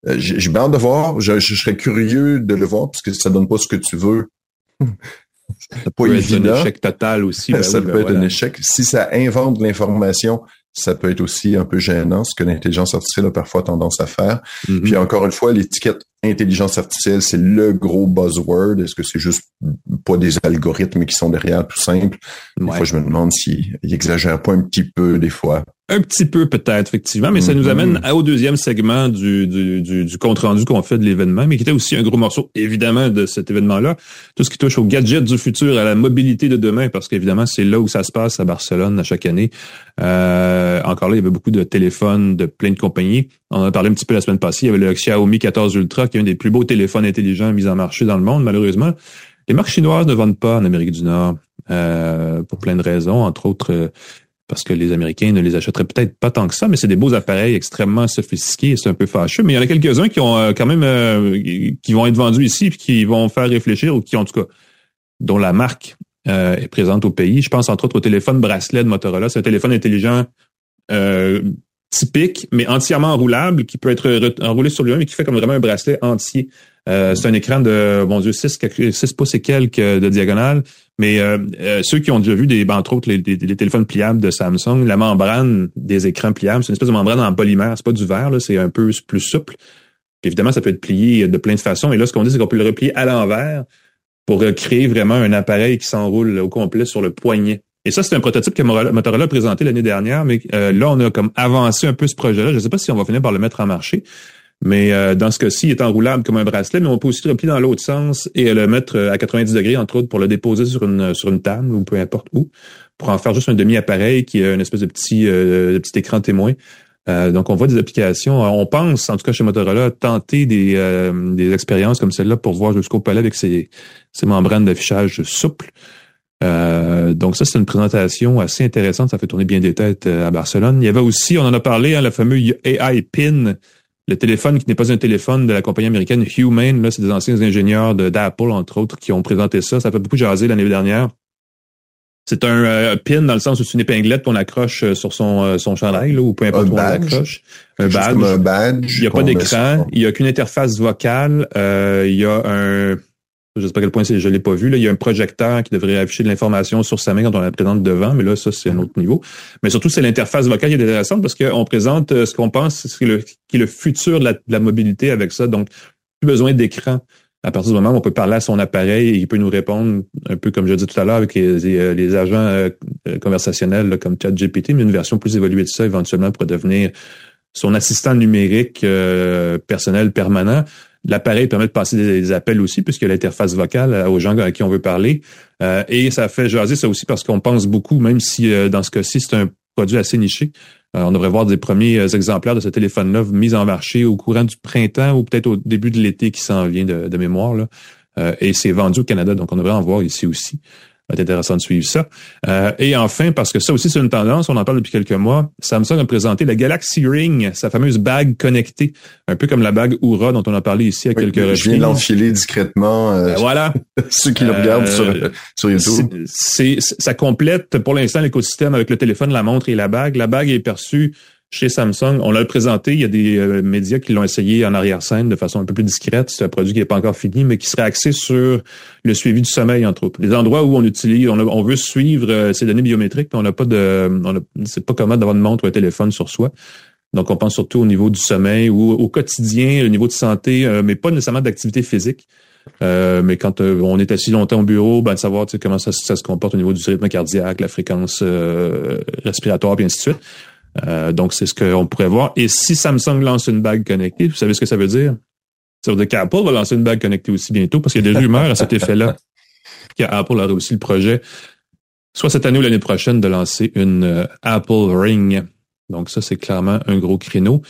Euh, J'ai hâte de voir, je, serais curieux de le voir parce que ça donne pas ce que tu veux. Ça peut être un échec total aussi. Ben ça peut ben être un échec. Si ça invente l'information ça peut être aussi un peu gênant, ce que l'intelligence artificielle a parfois tendance à faire. Mm-hmm. Puis encore une fois, l'étiquette intelligence artificielle, c'est le gros buzzword. Est-ce que c'est juste pas des algorithmes qui sont derrière tout simple? Des fois, je me demande s'ils exagèrent pas un petit peu des fois. Un petit peu peut-être, effectivement, mais ça nous mm-hmm. amène au deuxième segment du, du, du, compte-rendu qu'on fait de l'événement, mais qui était aussi un gros morceau, évidemment, de cet événement-là. Tout ce qui touche aux gadgets du futur, à la mobilité de demain, parce qu'évidemment, c'est là où ça se passe à Barcelone à chaque année. Euh, encore là, il y avait beaucoup de téléphones de plein de compagnies. On en a parlé un petit peu la semaine passée. Il y avait le Xiaomi 14 Ultra, qui est un des plus beaux téléphones intelligents mis en marché dans le monde, malheureusement. Les marques chinoises ne vendent pas en Amérique du Nord euh, pour plein de raisons, entre autres euh, parce que les Américains ne les achèteraient peut-être pas tant que ça, mais c'est des beaux appareils extrêmement sophistiqués et c'est un peu fâcheux. Mais il y en a quelques-uns qui ont quand même qui vont être vendus ici puis qui vont faire réfléchir ou qui en tout cas dont la marque euh, est présente au pays. Je pense entre autres au téléphone bracelet de Motorola. C'est un téléphone intelligent euh, typique, mais entièrement enroulable, qui peut être enroulé sur lui-même et qui fait comme vraiment un bracelet entier. Euh, c'est un écran de, bon Dieu, 6, 6 pouces et quelques de diagonale. Mais ceux qui ont déjà vu des, ben, entre autres, les, téléphones pliables de Samsung, la membrane des écrans pliables, c'est une espèce de membrane en polymère. C'est pas du verre, c'est un peu plus souple. évidemment, ça peut être plié de plein de façons. Et là, ce qu'on dit, c'est qu'on peut le replier à l'envers pour créer vraiment un appareil qui s'enroule au complet sur le poignet. Et ça, c'est un prototype que Motorola a présenté l'année dernière, mais euh, là, on a comme avancé un peu ce projet-là. Je ne sais pas si on va finir par le mettre en marché, mais euh, dans ce cas-ci, il est enroulable comme un bracelet, mais on peut aussi le replier dans l'autre sens et le mettre à 90 degrés, entre autres, pour le déposer sur une sur une table ou peu importe où, pour en faire juste un demi-appareil qui est une espèce de petit, euh, petit écran témoin. Euh, donc, on voit des applications. On pense, en tout cas chez Motorola, tenter des, euh, des expériences comme celle-là pour voir jusqu'au palais avec ces, ces membranes d'affichage souples. Euh, donc ça, c'est une présentation assez intéressante. Ça fait tourner bien des têtes à Barcelone. Il y avait aussi, on en a parlé, hein, le fameux AI PIN, le téléphone qui n'est pas un téléphone de la compagnie américaine Humane. Là, c'est des anciens ingénieurs d'Apple, entre autres, qui ont présenté ça. Ça fait beaucoup jaser l'année dernière. C'est un euh, pin dans le sens où c'est une épinglette qu'on accroche euh, sur son, euh, son chandail, là, ou peu importe où on l'accroche. Un badge. un badge. Il n'y a pas d'écran. Il n'y a qu'une interface vocale. il y a un... Je sais pas à quel point je l'ai pas vu. Là. Il y a un projecteur qui devrait afficher de l'information sur sa main quand on la présente devant, mais là, ça, c'est un autre niveau. Mais surtout, c'est l'interface vocale qui est intéressante parce qu'on présente ce qu'on pense qui est, le, qui est le futur de la, mobilité avec ça. Donc, plus besoin d'écran à partir du moment où on peut parler à son appareil, il peut nous répondre un peu comme je dit tout à l'heure avec les, euh, agents euh, euh, conversationnels comme ChatGPT, mais une version plus évoluée de ça éventuellement pourrait devenir son assistant numérique personnel permanent. L'appareil permet de passer des, appels aussi, puisqu'il y a l'interface vocale aux gens à qui on veut parler. et ça fait jaser ça aussi parce qu'on pense beaucoup, même si dans ce cas-ci, c'est un produit assez niché, euh, on devrait voir des premiers euh, exemplaires de ce téléphone-là mis en marché au courant du printemps ou peut-être au début de l'été qui s'en vient de, mémoire. Là. Euh, et c'est vendu au Canada, donc on devrait en voir ici aussi va être intéressant de suivre ça. Euh, et enfin, parce que ça aussi c'est une tendance, on en parle depuis quelques mois, Samsung a présenté la Galaxy Ring, sa fameuse bague connectée, un peu comme la bague Oura dont on a parlé ici à quelques reprises. Je viens l'enfiler discrètement. Euh, ben voilà. [laughs] ceux qui le regardent sur, euh, sur YouTube. C'est, ça complète pour l'instant l'écosystème avec le téléphone, la montre et la bague. La bague est perçue chez Samsung. On l'a présenté, il y a des euh, médias qui l'ont essayé en arrière-scène de façon un peu plus discrète. C'est un produit qui n'est pas encore fini, mais qui serait axé sur le suivi du sommeil, entre autres. Les endroits où on utilise, on, veut suivre euh, ces données biométriques, mais on n'a pas de, c'est pas commode d'avoir une montre ou un téléphone sur soi. Donc, on pense surtout au niveau du sommeil ou au quotidien, au niveau de santé, euh, mais pas nécessairement d'activité physique. mais quand on est assis longtemps au bureau, ben, de savoir comment ça, se comporte au niveau du rythme cardiaque, la fréquence respiratoire, et ainsi de suite. Euh, donc, c'est ce qu'on pourrait voir. Et si Samsung lance une bague connectée, vous savez ce que ça veut dire? Ça veut dire qu'Apple va lancer une bague connectée aussi bientôt parce qu'il y a des rumeurs à cet [laughs] effet-là qu'Apple aurait aussi le projet, soit cette année ou l'année prochaine, de lancer une euh, Apple Ring. Donc, ça, c'est clairement un gros créneau.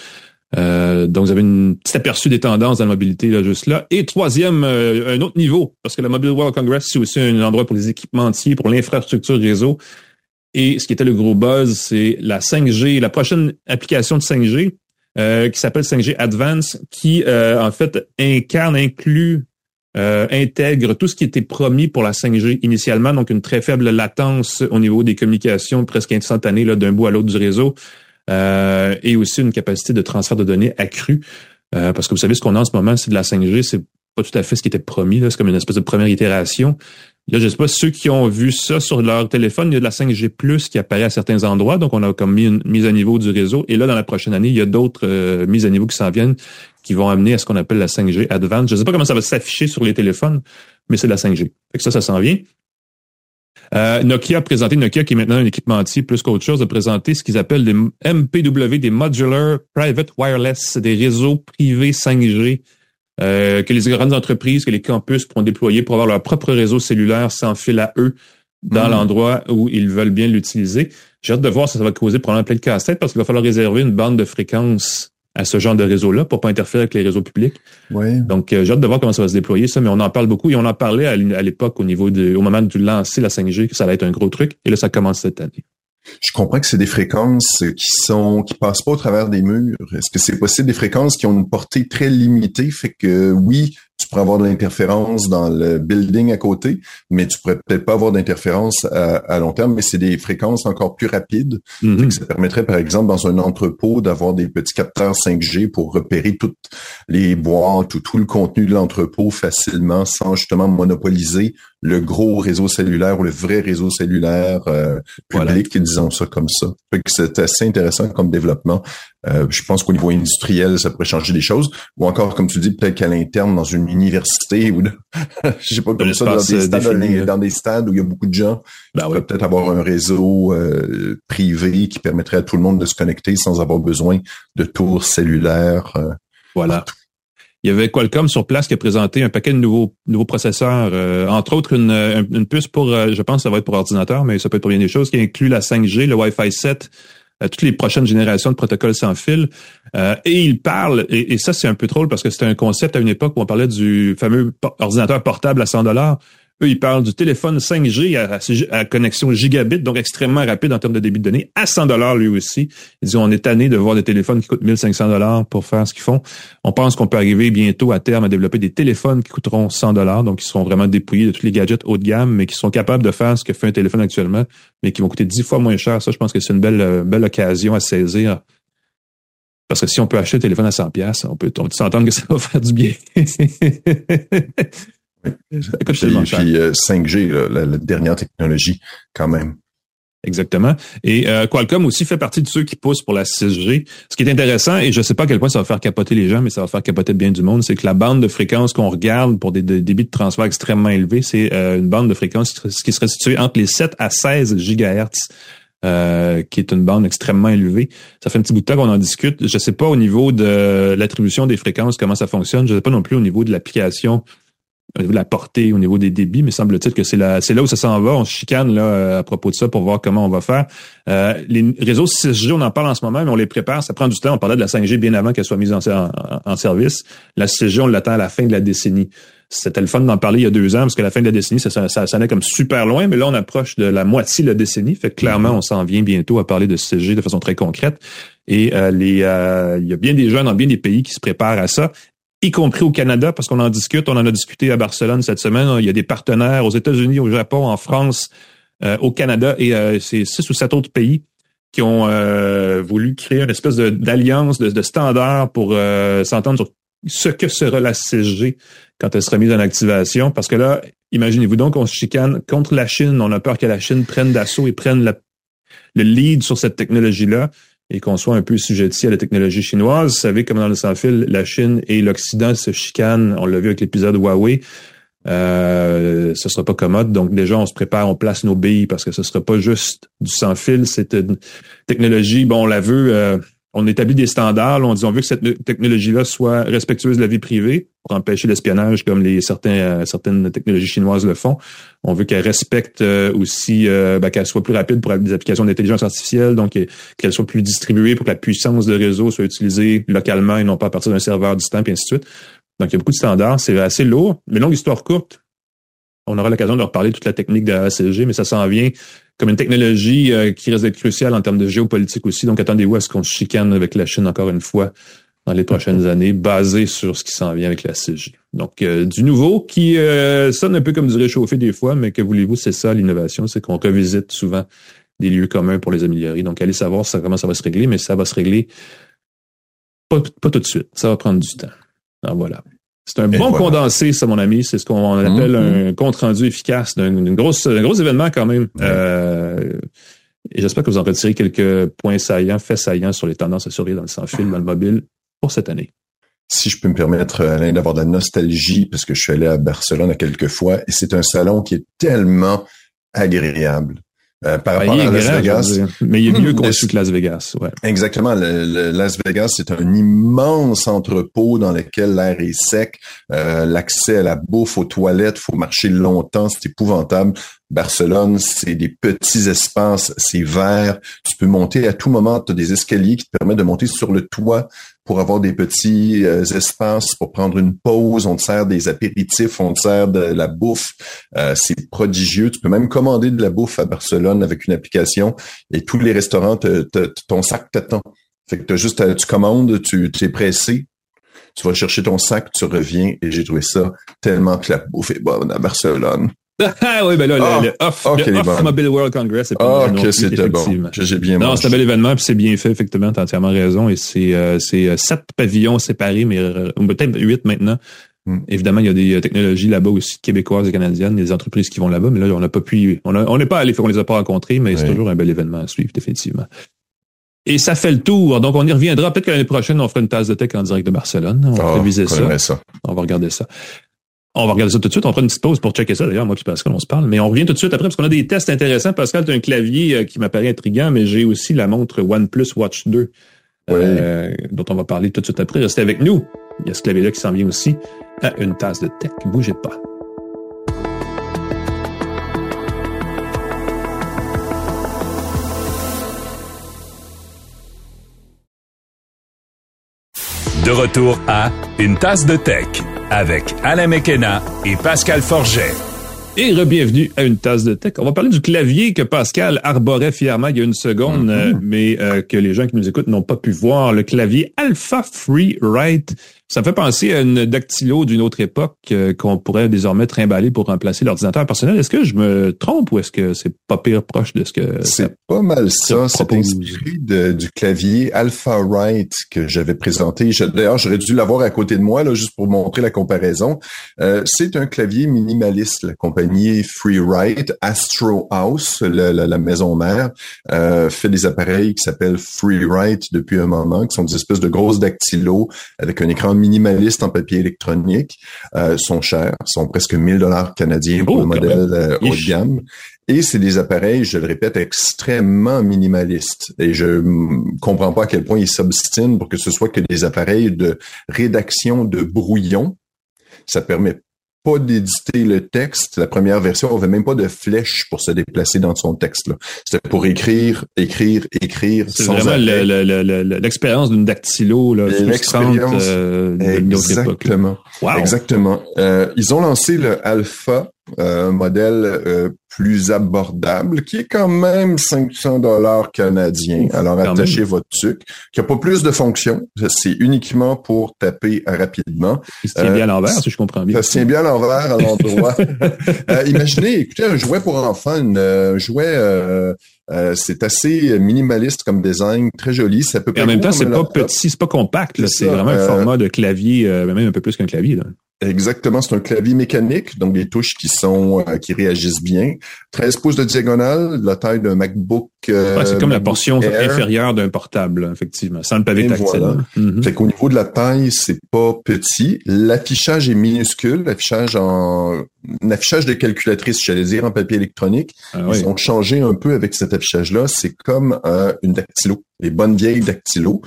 Euh, donc, vous avez une petite aperçu des tendances dans la mobilité là, juste là. Et troisième, un autre niveau, parce que la Mobile World Congress, c'est aussi un endroit pour les équipementiers, pour l'infrastructure réseau. Et ce qui était le gros buzz, c'est la 5G, la prochaine application de 5G euh, qui s'appelle 5G Advance, qui euh, en fait incarne, inclut, euh, intègre tout ce qui était promis pour la 5G initialement, donc une très faible latence au niveau des communications presque instantanées d'un bout à l'autre du réseau, et aussi une capacité de transfert de données accrue. parce que vous savez, ce qu'on a en ce moment, c'est de la 5G, c'est pas tout à fait ce qui était promis. C'est comme une espèce de première itération. Là, je sais pas ceux qui ont vu ça sur leur téléphone, il y a de la 5G+ qui apparaît à certains endroits, donc on a comme mis une mise à niveau du réseau. Et là, dans la prochaine année, il y a d'autres euh, mises à niveau qui s'en viennent, qui vont amener à ce qu'on appelle la 5G Advanced. Je sais pas comment ça va s'afficher sur les téléphones, mais c'est de la 5G. Fait que ça, ça s'en vient. Euh, Nokia a présenté, Nokia qui est maintenant un équipementier plus qu'autre chose, a présenté ce qu'ils appellent des MPW, des Modular Private Wireless, des réseaux privés 5G euh, que les grandes entreprises, que les campus pourront déployer pour avoir leur propre réseau cellulaire sans fil à eux dans hmm. l'endroit où ils veulent bien l'utiliser. J'ai hâte de voir si ça va causer probablement plein de casse-tête parce qu'il va falloir réserver une bande de fréquence à ce genre de réseau-là pour pas interférer avec les réseaux publics. Oui. Donc, euh, j'ai hâte de voir comment ça va se déployer, ça, mais on en parle beaucoup et on en parlait à l'époque au niveau de, au moment de lancer la 5G, que ça va être un gros truc. Et là, ça commence cette année. Je comprends que c'est des fréquences qui sont qui passent pas au travers des murs. Est-ce que c'est possible des fréquences qui ont une portée très limitée, fait que oui, tu pourrais avoir de l'interférence dans le building à côté, mais tu pourrais peut-être pas avoir d'interférence à, long terme, mais c'est des fréquences encore plus rapides. Mm-hmm. Ça permettrait, par exemple, dans un entrepôt, d'avoir des petits capteurs 5G pour repérer toutes les boîtes ou tout le contenu de l'entrepôt facilement sans justement monopoliser le gros réseau cellulaire ou le vrai réseau cellulaire euh, public, disons ça comme ça. C'est assez intéressant comme développement. Euh, je pense qu'au niveau industriel, ça pourrait changer des choses. Ou encore, comme tu dis, peut-être qu'à l'interne, dans une université ou [laughs] je sais pas comme ça, dans des, stades, dans, des stades où il y a beaucoup de gens, ben peut-être avoir un réseau euh, privé qui permettrait à tout le monde de se connecter sans avoir besoin de tours cellulaires. Euh, voilà. Il y avait Qualcomm sur place qui a présenté un paquet de nouveaux, nouveaux processeurs, entre autres une, une puce pour, je pense, ça va être pour ordinateur, mais ça peut être pour bien des choses, qui inclut la 5G, le Wi-Fi 7, toutes les prochaines générations de protocoles sans fil. et il parle, et, et ça c'est un peu drôle parce que c'était un concept à une époque où on parlait du fameux ordinateur portable à 100 dollars. Eux, ils parlent du téléphone 5G à, connexion gigabit, donc extrêmement rapide en termes de débit de données, à 100 dollars lui aussi. Ils disent, on est tanné de voir des téléphones qui coûtent 1500 dollars pour faire ce qu'ils font. On pense qu'on peut arriver bientôt à terme à développer des téléphones qui coûteront 100 dollars, donc qui seront vraiment dépouillés de tous les gadgets haut de gamme, mais qui sont capables de faire ce que fait un téléphone actuellement, mais qui vont coûter 10 fois moins cher. Ça, je pense que c'est une belle, euh, belle occasion à saisir. Parce que si on peut acheter un téléphone à 100 pièces, on peut, on peut s'entendre que ça va faire du bien. [laughs] puis, puis 5G, euh, la, dernière technologie, quand même. Exactement. Et euh, Qualcomm aussi fait partie de ceux qui poussent pour la 6G. Ce qui est intéressant, et je ne sais pas à quel point ça va faire capoter les gens, mais ça va faire capoter bien du monde, c'est que la bande de fréquence qu'on regarde pour des, débits de transfert extrêmement élevés, c'est euh, une bande de fréquence qui serait située entre les 7 à 16 gigahertz. qui est une bande extrêmement élevée. Ça fait un petit bout de temps qu'on en discute. Je ne sais pas au niveau de l'attribution des fréquences comment ça fonctionne. Je ne sais pas non plus au niveau de l'application au niveau de la portée, au niveau des débits, mais semble-t-il que c'est là, c'est là où ça s'en va. On se chicane là à propos de ça pour voir comment on va faire. Euh, les réseaux 6G, on en parle en ce moment, mais on les prépare. Ça prend du temps. On parlait de la 5G bien avant qu'elle soit mise en, en, service. La 6G, on l'attend à la fin de la décennie. C'était le fun d'en parler il y a deux ans, parce que la fin de la décennie, ça, ça, ça sonnait comme super loin, mais là, on approche de la moitié de la décennie. Fait que clairement, on s'en vient bientôt à parler de 6G de façon très concrète. Et euh, les, euh, il y a bien des gens dans bien des pays qui se préparent à ça y compris au Canada, parce qu'on en discute. On en a discuté à Barcelone cette semaine. Il y a des partenaires aux États-Unis, au Japon, en France, euh, au Canada et euh, c'est six ou sept autres pays qui ont euh, voulu créer une espèce d'alliance, de, de, standard pour s'entendre sur ce que sera la 6G quand elle sera mise en activation. Parce que là, imaginez-vous donc, on se chicane contre la Chine. On a peur que la Chine prenne d'assaut et prenne le lead sur cette technologie-là et qu'on soit un peu sujetti à la technologie chinoise. Vous savez, comme dans le sans-fil, la Chine et l'Occident se chicanent. On l'a vu avec l'épisode Huawei. Euh, ce sera pas commode. Donc déjà, on se prépare, on place nos billes parce que ce sera pas juste du sans-fil. C'est une technologie, bon, on la veut, euh, on établit des standards. on dit on veut que cette technologie-là soit respectueuse de la vie privée pour empêcher l'espionnage comme les euh, certaines technologies chinoises le font. On veut qu'elle respecte euh, aussi euh, ben, qu'elle soit plus rapide pour des applications d'intelligence artificielle, donc qu'elle soit plus distribuée pour que la puissance de réseau soit utilisée localement et non pas à partir d'un serveur distant, et ainsi de suite. Donc il y a beaucoup de standards, c'est assez lourd, mais longue histoire courte. On aura l'occasion de reparler toute la technique de la ACG, mais ça s'en vient comme une technologie euh, qui reste d'être cruciale en termes de géopolitique aussi. Donc, attendez-vous à ce qu'on se chicane avec la Chine encore une fois dans les prochaines [laughs] années, basé sur ce qui s'en vient avec la 6G. Donc, euh, du nouveau qui euh, sonne un peu comme du réchauffé des fois, mais que voulez-vous, c'est ça l'innovation, c'est qu'on revisite souvent des lieux communs pour les améliorer. Donc, allez savoir ça, comment ça va se régler, mais ça va se régler pas, pas tout de suite. Ça va prendre du temps. Alors voilà. C'est un bon condensé, ça, mon ami. C'est ce qu'on appelle mm-hmm. un compte rendu efficace d'un grosse, gros événement quand même. Euh, et j'espère que vous en retirez quelques points saillants, faits saillants sur les tendances à surveiller dans le sans-fil, dans le mobile pour cette année. Si je peux me permettre, Alain, d'avoir de la nostalgie, parce que je suis allé à Barcelone à quelques fois, et c'est un salon qui est tellement agréable. Euh, par rapport à Las Vegas. Mais il est mieux conçu que Las Vegas. Ouais. Exactement. Le, Las Vegas, c'est un immense entrepôt dans lequel l'air est sec. Euh, l'accès à la bouffe, aux toilettes, faut marcher longtemps, c'est épouvantable. Barcelone, c'est des petits espaces, c'est vert. Tu peux monter à tout moment. Tu as des escaliers qui te permettent de monter sur le toit pour avoir des petits euh, espaces pour prendre une pause. On te sert des apéritifs, on te sert de la bouffe. Euh, c'est prodigieux. Tu peux même commander de la bouffe à Barcelone avec une application et tous les restaurants, ton sac t'attend. Fait que as juste, tu commandes, tu es pressé, tu vas chercher ton sac, tu reviens et j'ai trouvé ça tellement que la bouffe est bonne à Barcelone. Ah oui, ben là, le, ah, off, Mobile World Congress, c'est pas Ah, que c'était bon. J'ai bien Non, c'est un bel événement, puis c'est bien fait, effectivement, t'as entièrement raison. Et c'est euh, c'est euh, sept pavillons séparés, mais euh, peut-être huit maintenant. Hmm. Évidemment, il y a des technologies là-bas aussi québécoises et canadiennes, des entreprises qui vont là-bas, mais là, on n'a pas pu, on n'est pas allé, on les a pas rencontrés, mais c'est toujours un bel événement à suivre, définitivement. Et ça fait le tour. Donc, on y reviendra. Peut-être que l'année prochaine, on fera une tasse de tech en direct de Barcelone. On va réviser ah, ça. On va regarder ça. On va regarder ça tout de suite. On prend une petite pause pour checker ça. D'ailleurs, moi et Pascal, on se parle. Mais on revient tout de suite après parce qu'on a des tests intéressants. Pascal, tu as un clavier euh, qui m'apparaît intriguant, mais j'ai aussi la montre OnePlus Watch 2 euh, dont on va parler tout de suite après. Restez avec nous. Il y a ce clavier-là qui s'en vient aussi à une tasse de tech. Bougez pas. De retour à Une tasse de tech avec Alain Mekena et Pascal Forget. Et re-bienvenue à une tasse de tech. On va parler du clavier que Pascal arborait fièrement il y a une seconde, mm-hmm. euh, mais euh, que les gens qui nous écoutent n'ont pas pu voir. Le clavier Alpha Free Write ça me fait penser à une dactylo d'une autre époque euh, qu'on pourrait désormais trimballer pour remplacer l'ordinateur personnel. Est-ce que je me trompe ou est-ce que c'est pas pire proche de ce que c'est pas mal ça. C'est inspiré du clavier Alpha Write que j'avais présenté. D'ailleurs, j'aurais dû l'avoir à côté de moi là juste pour montrer la comparaison. Euh, c'est un clavier minimaliste. La compagnie FreeWrite, Astro House, la, la, maison mère, euh, fait des appareils qui s'appellent FreeWrite depuis un moment, qui sont des espèces de grosses dactylos avec un écran minimaliste en papier électronique euh, sont chers, sont presque 1000 dollars canadiens pour oh, le modèle euh, haut de gamme. Et c'est des appareils, je le répète, extrêmement minimalistes. Et je comprends pas à quel point ils s'obstinent pour que ce soit que des appareils de rédaction de brouillon. Ça permet pas d'éditer le texte. La première version, on avait même pas de flèche pour se déplacer dans son texte. C'était pour écrire, écrire, écrire. C'est vraiment l'expérience d'une dactylo là, L'expérience. Euh, exactement. Exactement. Euh, ils ont lancé le Alpha un modèle euh, plus abordable qui est quand même 500 dollars canadiens. Alors attachez votre truc, qui a pas plus de fonctions, c'est uniquement pour taper rapidement. Il se tient bien à l'envers, si je comprends bien. Ça se tient bien à l'envers à l'endroit. [laughs] euh, imaginez, écoutez, un jouet pour enfants, un jouet euh, euh, c'est assez minimaliste comme design, très joli. Ça peut. Et en même temps, c'est pas petit, c'est pas compact. C'est vraiment un format de clavier, même un peu plus qu'un clavier. Là. Exactement, c'est un clavier mécanique, donc des touches qui sont euh, qui réagissent bien. 13 pouces de diagonale, la taille d'un MacBook. Euh, c'est comme la portion inférieure d'un portable, effectivement, sans le pavé tactile. Voilà. Mm qu'au niveau de la taille, c'est pas petit. L'affichage est minuscule, l'affichage en affichage de calculatrice, j'allais dire en papier électronique. Ah Ils ont changé un peu avec cet affichage-là. C'est comme euh, une dactylo, les bonnes vieilles dactylo.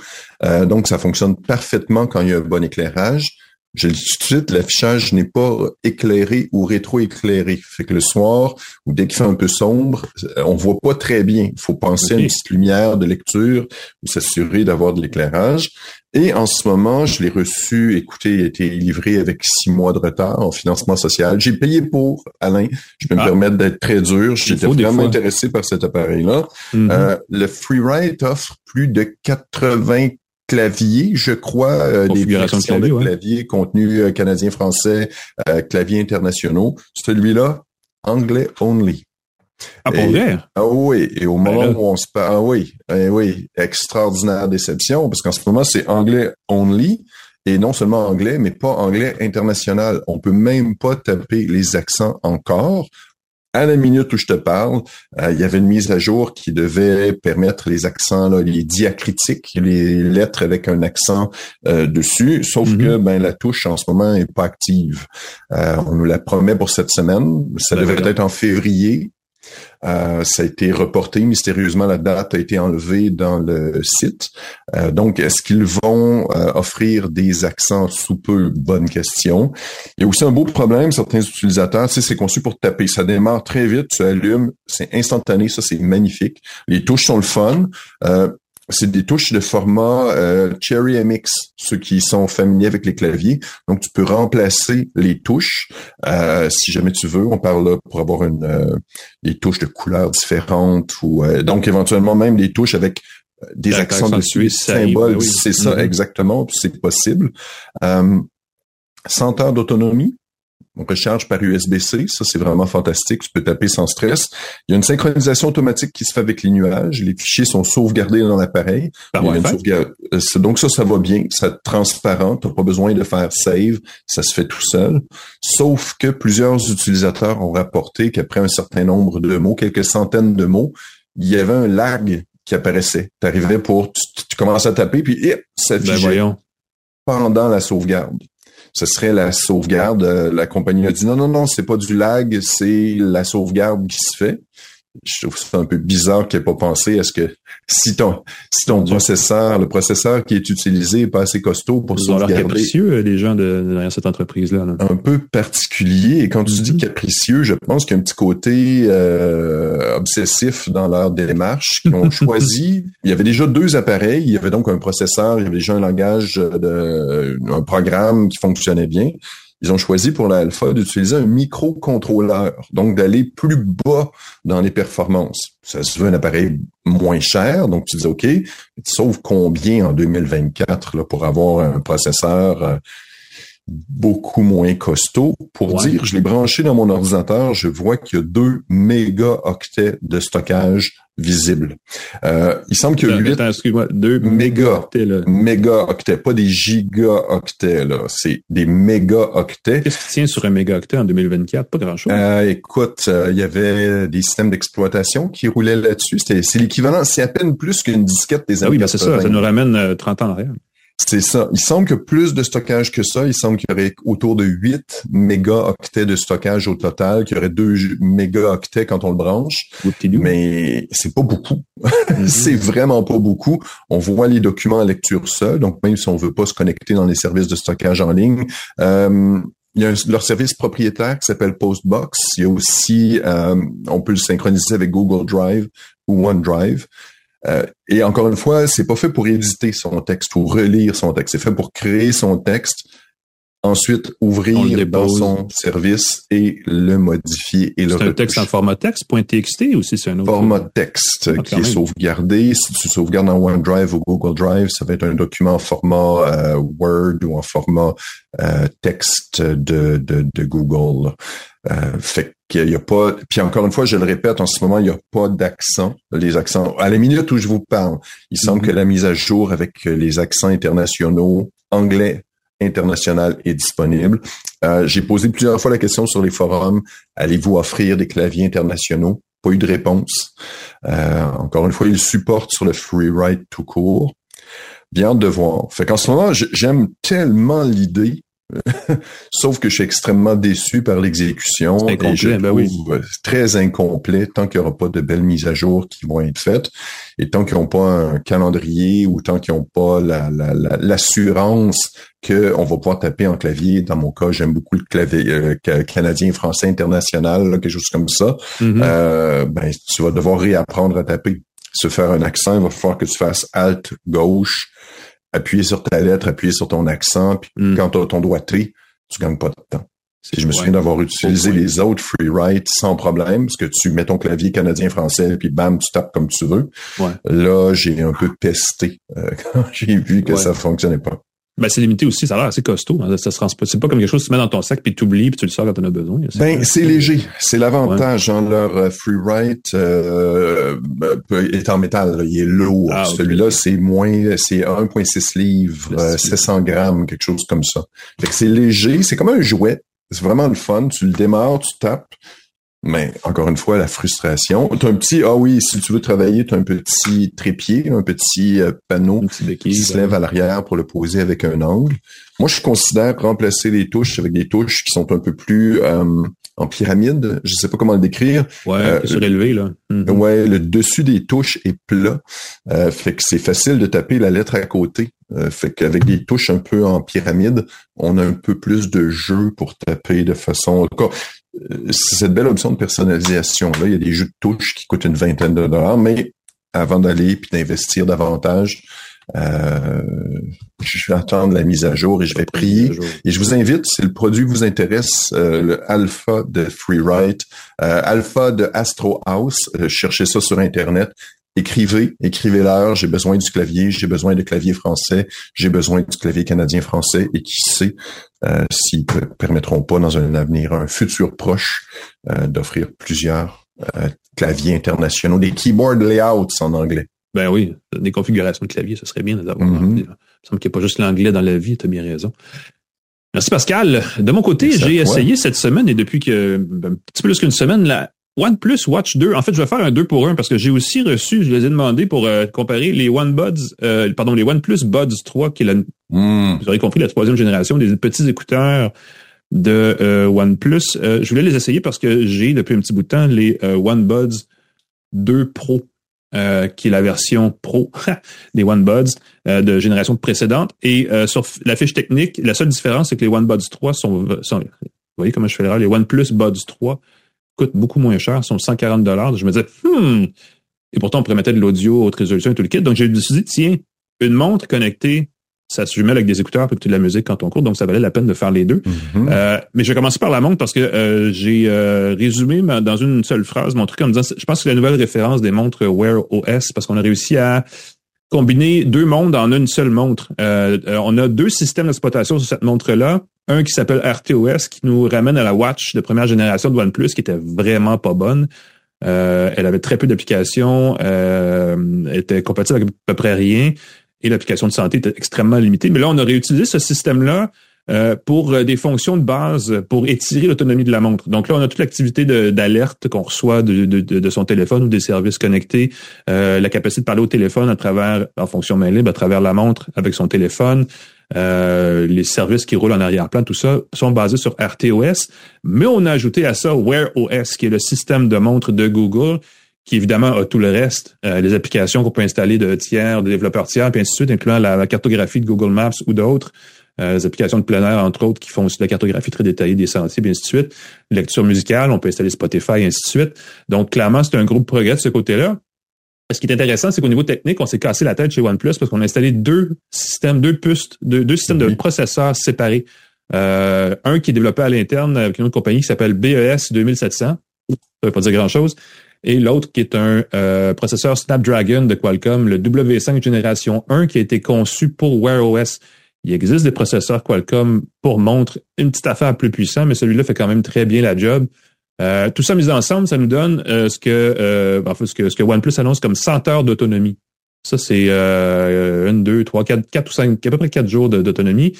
donc ça fonctionne parfaitement quand il y a un bon éclairage. Je le dis tout de suite, l'affichage n'est pas éclairé ou rétro-éclairé. Fait que le soir, ou dès qu'il fait un peu sombre, on voit pas très bien. Il faut penser à une petite lumière de lecture ou s'assurer d'avoir de l'éclairage. Et en ce moment, je l'ai reçu, écoutez, il a été livré avec six mois de retard en financement social. J'ai payé pour, Alain. Je peux me ah. permettre d'être très dur. J'étais vraiment intéressé par cet appareil-là. Mm-hmm. euh, le Freeride offre plus de 80 clavier, je crois, euh, des versions de clavier, clavier contenu euh, canadien-français, euh, clavier internationaux. Celui-là, anglais only. Ah, pour vrai? Ah oui, et au ben moment où on se parle, ah oui, eh oui, extraordinaire déception, parce qu'en ce moment, c'est anglais only, et non seulement anglais, mais pas anglais international. On peut même pas taper les accents encore à la minute où je te parle, euh, il y avait une mise à jour qui devait permettre les accents, là, les diacritiques, les lettres avec un accent euh, dessus, sauf mm-hmm. que ben la touche en ce moment est pas active. Euh, on nous la promet pour cette semaine. Ça ben devrait être en février. Euh, ça a été reporté mystérieusement, la date a été enlevée dans le site. Euh, donc, est-ce qu'ils vont euh, offrir des accents sous peu? Bonne question. Il y a aussi un beau problème, certains utilisateurs, tu sais, c'est conçu pour taper. Ça démarre très vite, tu allumes, c'est instantané, ça c'est magnifique. Les touches sont le fun c'est des touches de format euh, Cherry MX, ceux qui sont familiers avec les claviers. Donc, tu peux remplacer les touches euh, si jamais tu veux. On parle là pour avoir une euh, des touches de couleurs différentes ou donc éventuellement même des touches avec des accents dessus, symboles. Ben c'est ça mm-hmm. exactement. C'est possible. 100 heures d'autonomie, recharge par USB-C, ça c'est vraiment fantastique, tu peux taper sans stress. Il y a une synchronisation automatique qui se fait avec les nuages, les fichiers sont sauvegardés dans l'appareil. Euh, donc ça, ça va bien, c'est transparent, tu n'as pas besoin de faire save, ça se fait tout seul. Sauf que plusieurs utilisateurs ont rapporté qu'après un certain nombre de mots, quelques centaines de mots, il y avait un lag qui apparaissait. Tu arrivais pour, tu, commences à taper, puis hop, ça ben pendant la sauvegarde ce serait la sauvegarde. Euh, la compagnie a dit non, non, non, c'est pas du lag, c'est la sauvegarde qui se fait. Je trouve ça un peu bizarre qu'il n'ait pas pensé à ce que si ton si ton processeur, le processeur qui est utilisé est pas assez costaud pour sauvegarder. capricieux euh, les gens de, derrière cette entreprise là, Un peu particulier. Et quand tu dis mm-hmm. capricieux, je pense qu'il y a un petit côté euh, obsessif dans leur démarche qu'ils ont [laughs] choisi. il y avait déjà deux appareils. Il y avait donc un processeur, il y avait déjà un langage de un programme qui fonctionnait bien ils ont choisi pour l'alpha d'utiliser un microcontrôleur, donc d'aller plus bas dans les performances. Ça se veut un appareil moins cher, donc tu dis OK, sauf combien en 2024 là, pour avoir un processeur euh, beaucoup moins costaud. Pour dire, je l'ai branché dans mon ordinateur, je vois qu'il y a 2 mégaoctets de stockage visible. Euh, il semble qu'il y a 8 excuse-moi, 2 mégaoctets. Là. Mégaoctets, pas des gigaoctets. Là. C'est des mégaoctets. Qu'est-ce qui tient sur un mégaoctet en 2024? Pas grand-chose. Euh, écoute, euh, il y avait des systèmes d'exploitation qui roulaient là-dessus. c'est l'équivalent, c'est à peine plus qu'une disquette des années Ah oui, ben c'est ça, ça nous ramène 30 ans en arrière. C'est ça. Il semble que plus de stockage que ça. Il semble qu'il y aurait autour de 8 mégaoctets de stockage au total, qu'il y aurait 2 mégaoctets quand on le branche. Mais c'est pas beaucoup. Mm-hmm. [laughs] c'est vraiment pas beaucoup. On voit les documents en lecture seule. Donc, même si on veut pas se connecter dans les services de stockage en ligne, euh, il y a leur service propriétaire qui s'appelle Postbox. Il y a aussi, euh, on peut le synchroniser avec Google Drive ou OneDrive. Euh, et encore une fois, c'est pas fait pour éditer son texte ou relire son texte. C'est fait pour créer son texte, ensuite ouvrir dans son service et le modifier et le C'est un texte en format texte, .txt ou si c'est un autre? Format texte ah, qui est sauvegardé. Si tu sauvegardes dans OneDrive ou Google Drive, ça va être un document en format euh, Word ou en format euh, texte de, de, de Google. Euh, fait qu'il y a pas, puis encore une fois, je le répète, en ce moment, il n'y a pas d'accent. Les accents, à la minute où je vous parle, il semble que mhm. la mise à jour avec les accents internationaux, anglais international est disponible. Euh, j'ai posé plusieurs fois la question sur les forums, allez-vous offrir des claviers internationaux? Pas eu de réponse. Euh, encore une fois, il supporte sur le Freeride tout court. Bien de voir. Fait qu'en ce moment, j'aime tellement l'idée [laughs] Sauf que je suis extrêmement déçu par l'exécution. et je ben oui. très incomplet tant qu'il n'y aura pas de belles mises à jour qui vont être faites et tant qu'ils n'ont pas un calendrier ou tant qu'ils n'ont pas l'assurance la, qu'on va pouvoir taper en clavier. Dans mon cas, j'aime beaucoup le clavier euh, canadien, français, international, quelque chose comme ça. Mm-hmm. euh, ben, tu vas devoir réapprendre à taper. Se faire un accent, il va falloir que tu fasses Alt gauche appuyer sur ta lettre, appuyer sur ton accent, puis mm. quand tu as ton doigté, tu gagnes pas de temps. je me souviens d'avoir utilisé les autres free write sans problème, parce que tu mets ton clavier canadien-français, puis bam, tu tapes comme tu veux. Là, j'ai un peu testé euh, [laughs] quand j'ai vu que ça fonctionnait pas. Ben, c'est limité aussi, ça a l'air assez costaud. Hein. Ça se c'est pas comme quelque chose que tu mets dans ton sac puis tu oublies puis tu le sors quand tu en as besoin. Ben, c'est léger. C'est l'avantage. Genre, leur euh, Freeride euh, est en métal. Il est lourd. Ah, Celui-là, c'est moins, c'est 1,6 livres, 700 euh, grammes, quelque chose comme ça. Fait que c'est léger. C'est comme un jouet. C'est vraiment le fun. Tu le démarres, tu tapes. Mais encore une fois, la frustration. Tu as un petit, ah oui, si tu veux travailler, tu as un petit trépied, un petit euh, panneau qui se lève à l'arrière pour le poser avec un angle. Moi, je considère remplacer les touches avec des touches qui sont un peu plus euh, en pyramide. Je sais pas comment le décrire. Ouais, euh, surélevé, là. Mm-hmm. Ouais, le dessus des touches est plat. Euh, fait que c'est facile de taper la lettre à côté. Euh, fait qu'avec des touches un peu en pyramide, on a un peu plus de jeu pour taper de façon. C'est cette belle option de personnalisation. Là, il y a des jeux de touches qui coûtent une vingtaine de dollars, mais avant d'aller puis d'investir davantage, euh, je vais attendre la mise à jour et je vais prier. Et je vous invite, si le produit vous intéresse, euh, le Alpha de Freeride, euh, Alpha de Astro House, euh, cherchez ça sur Internet. Écrivez, écrivez-leur, j'ai besoin du clavier, j'ai besoin de clavier français, j'ai besoin du clavier canadien-français et qui sait euh, s'ils permettront pas dans un avenir, un futur proche, d'offrir plusieurs claviers internationaux, des keyboard layouts en anglais. Ben oui, des configurations de clavier, ce serait bien d'avoir. Mm -hmm. Il me semble qu'il n'y a pas juste l'anglais dans la vie, tu as bien raison. Merci Pascal. De mon côté, j'ai essayé cette semaine et depuis que ben, un petit peu plus qu'une semaine, la OnePlus Watch 2. En fait, je vais faire un 2 pour 1 parce que j'ai aussi reçu, je les ai demandé pour euh, comparer les OneBuds, euh, pardon, les OnePlus Buds 3, qui est la, mm. vous aurez compris, la troisième génération des petits écouteurs de euh, OnePlus. je voulais les essayer parce que j'ai depuis un petit bout de temps les OneBuds 2 Pro, euh, qui est la version Pro [laughs] des OneBuds euh, de génération précédente. Et euh, sur la fiche technique, la seule différence, c'est que les OneBuds 3 sont, sont, Vous voyez comment je fais l'erreur? Les OnePlus Buds 3 coûtent beaucoup moins cher, sont 140 Je me disais, hmm, et pourtant, on mettre de l'audio, haute résolution et tout le kit. Donc, j'ai décidé, tiens, une montre connectée, ça se jumelle avec des écouteurs pour écouter de la musique quand on court, donc ça valait la peine de faire les deux. Mhm. euh, mais je vais commencer par la montre parce que euh, j'ai euh, résumé dans une seule phrase mon truc en disant, je pense que c'est la nouvelle référence des montres Wear OS parce qu'on a réussi à combiner deux montres en une seule montre. Euh, on a deux systèmes d'exploitation sur cette montre-là. Un qui s'appelle RTOS, qui nous ramène à la watch de première génération de OnePlus, qui était vraiment pas bonne. Euh, elle avait très peu d'applications, euh, était compatible avec à peu près rien, et l'application de santé était extrêmement limitée. Mais là, on a réutilisé ce système-là euh, pour des fonctions de base, pour étirer l'autonomie de la montre. Donc là, on a toute l'activité d'alerte qu'on reçoit de, de, de, son téléphone ou des services connectés, la capacité de parler au téléphone à travers, en fonction main libre, à travers la montre avec son téléphone. Euh, les services qui roulent en arrière-plan, tout ça, sont basés sur RTOS. Mais on a ajouté à ça Wear OS, qui est le système de montre de Google, qui évidemment a tout le reste, euh, les applications qu'on peut installer de tiers, de développeurs tiers, puis ainsi de suite, incluant la, cartographie de Google Maps ou d'autres. Euh, les applications de plein air, entre autres, qui font aussi de la cartographie très détaillée des sentiers, et ainsi de suite. Lecture musicale, on peut installer Spotify, et ainsi de suite. Donc, clairement, c'est un groupe progrès de ce côté-là. Ce qui est intéressant, c'est qu'au niveau technique, on s'est cassé la tête chez OnePlus parce qu'on a installé deux systèmes, deux puces, deux, deux systèmes de processeurs séparés. Euh, un qui est développé à l'interne avec une autre compagnie qui s'appelle BES 2700. Ça veut pas dire grand-chose. Et l'autre qui est un euh, processeur Snapdragon de Qualcomm, le W5 génération 1 qui a été conçu pour Wear OS. Il existe des processeurs Qualcomm pour montre une petite affaire plus puissante, mais celui-là fait quand même très bien la job. Euh, tout ça mis ensemble, ça nous donne euh, ce que euh, ce que ce que OnePlus annonce comme 100 heures d'autonomie. Ça, c'est euh, une, deux, trois, quatre, quatre ou cinq, à peu près quatre jours d'autonomie.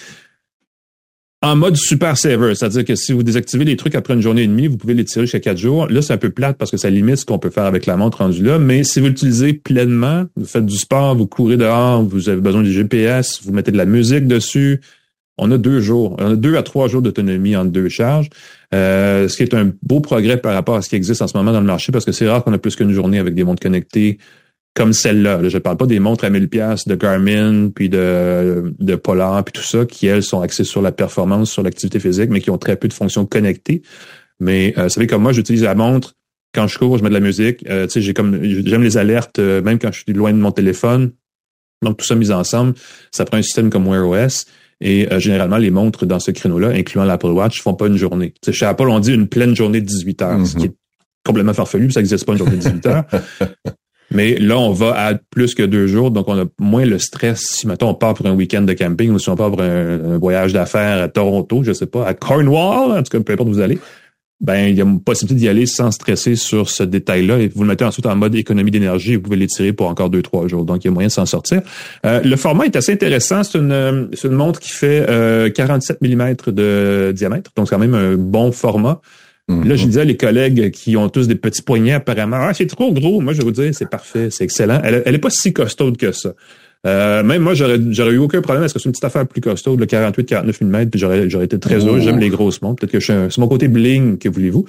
En mode super saver, c'est-à-dire que si vous désactivez les trucs après une journée et demie, vous pouvez les tirer jusqu'à quatre jours. Là, c'est un peu plate parce que ça limite ce qu'on peut faire avec la montre rendue là. Mais si vous l'utilisez pleinement, vous faites du sport, vous courez dehors, vous avez besoin du GPS, vous mettez de la musique dessus, on a deux jours, on a deux à trois jours d'autonomie en deux charges, euh, ce qui est un beau progrès par rapport à ce qui existe en ce moment dans le marché, parce que c'est rare qu'on a plus qu'une journée avec des montres connectées comme celle-là. je ne parle pas des montres à 1000 pièces de Garmin, puis de, de Polar, puis tout ça, qui, elles, sont axées sur la performance, sur l'activité physique, mais qui ont très peu de fonctions connectées. Mais euh, vous savez, comme moi, j'utilise la montre. Quand je cours, je mets de la musique. Euh, tu sais, j'ai comme j'aime les alertes, euh, même quand je suis loin de mon téléphone. Donc, tout ça mis ensemble, ça prend un système comme Wear OS. Et euh, généralement, les montres dans ce créneau-là, incluant l'Apple Watch, font pas une journée. T'sais, chez Apple, on dit une pleine journée de 18 heures, ce qui est complètement farfelu, ça n'existe pas une journée de 18 heures. [laughs] Mais là, on va à plus que deux jours, donc on a moins le stress si, mettons, on part pour un week-end de camping ou si on part pour un, voyage d'affaires à Toronto, je sais pas, à Cornwall, en tout cas, peu importe où vous allez ben il y a une possibilité d'y aller sans stresser sur ce détail-là. Et vous le mettez ensuite en mode économie d'énergie, vous pouvez l'étirer pour encore deux, trois jours. Donc, il y a moyen de s'en sortir. Euh, le format est assez intéressant. C'est une, une montre qui fait euh, 47 mm de diamètre. Donc, c'est quand même un bon format. Mm-hmm. Là, je disais à les collègues qui ont tous des petits poignets apparemment. Ah, c'est trop gros. Moi, je vais vous dire, c'est parfait, c'est excellent. Elle, elle est pas si costaude que ça. Euh, même moi, j'aurais, j'aurais eu aucun problème. Est-ce que c'est une petite affaire plus costaud, le 48-49 mm, puis j'aurais, j'aurais été très heureux. J'aime les grosses montres. Peut-être que je suis c'est mon côté bling, que voulez-vous.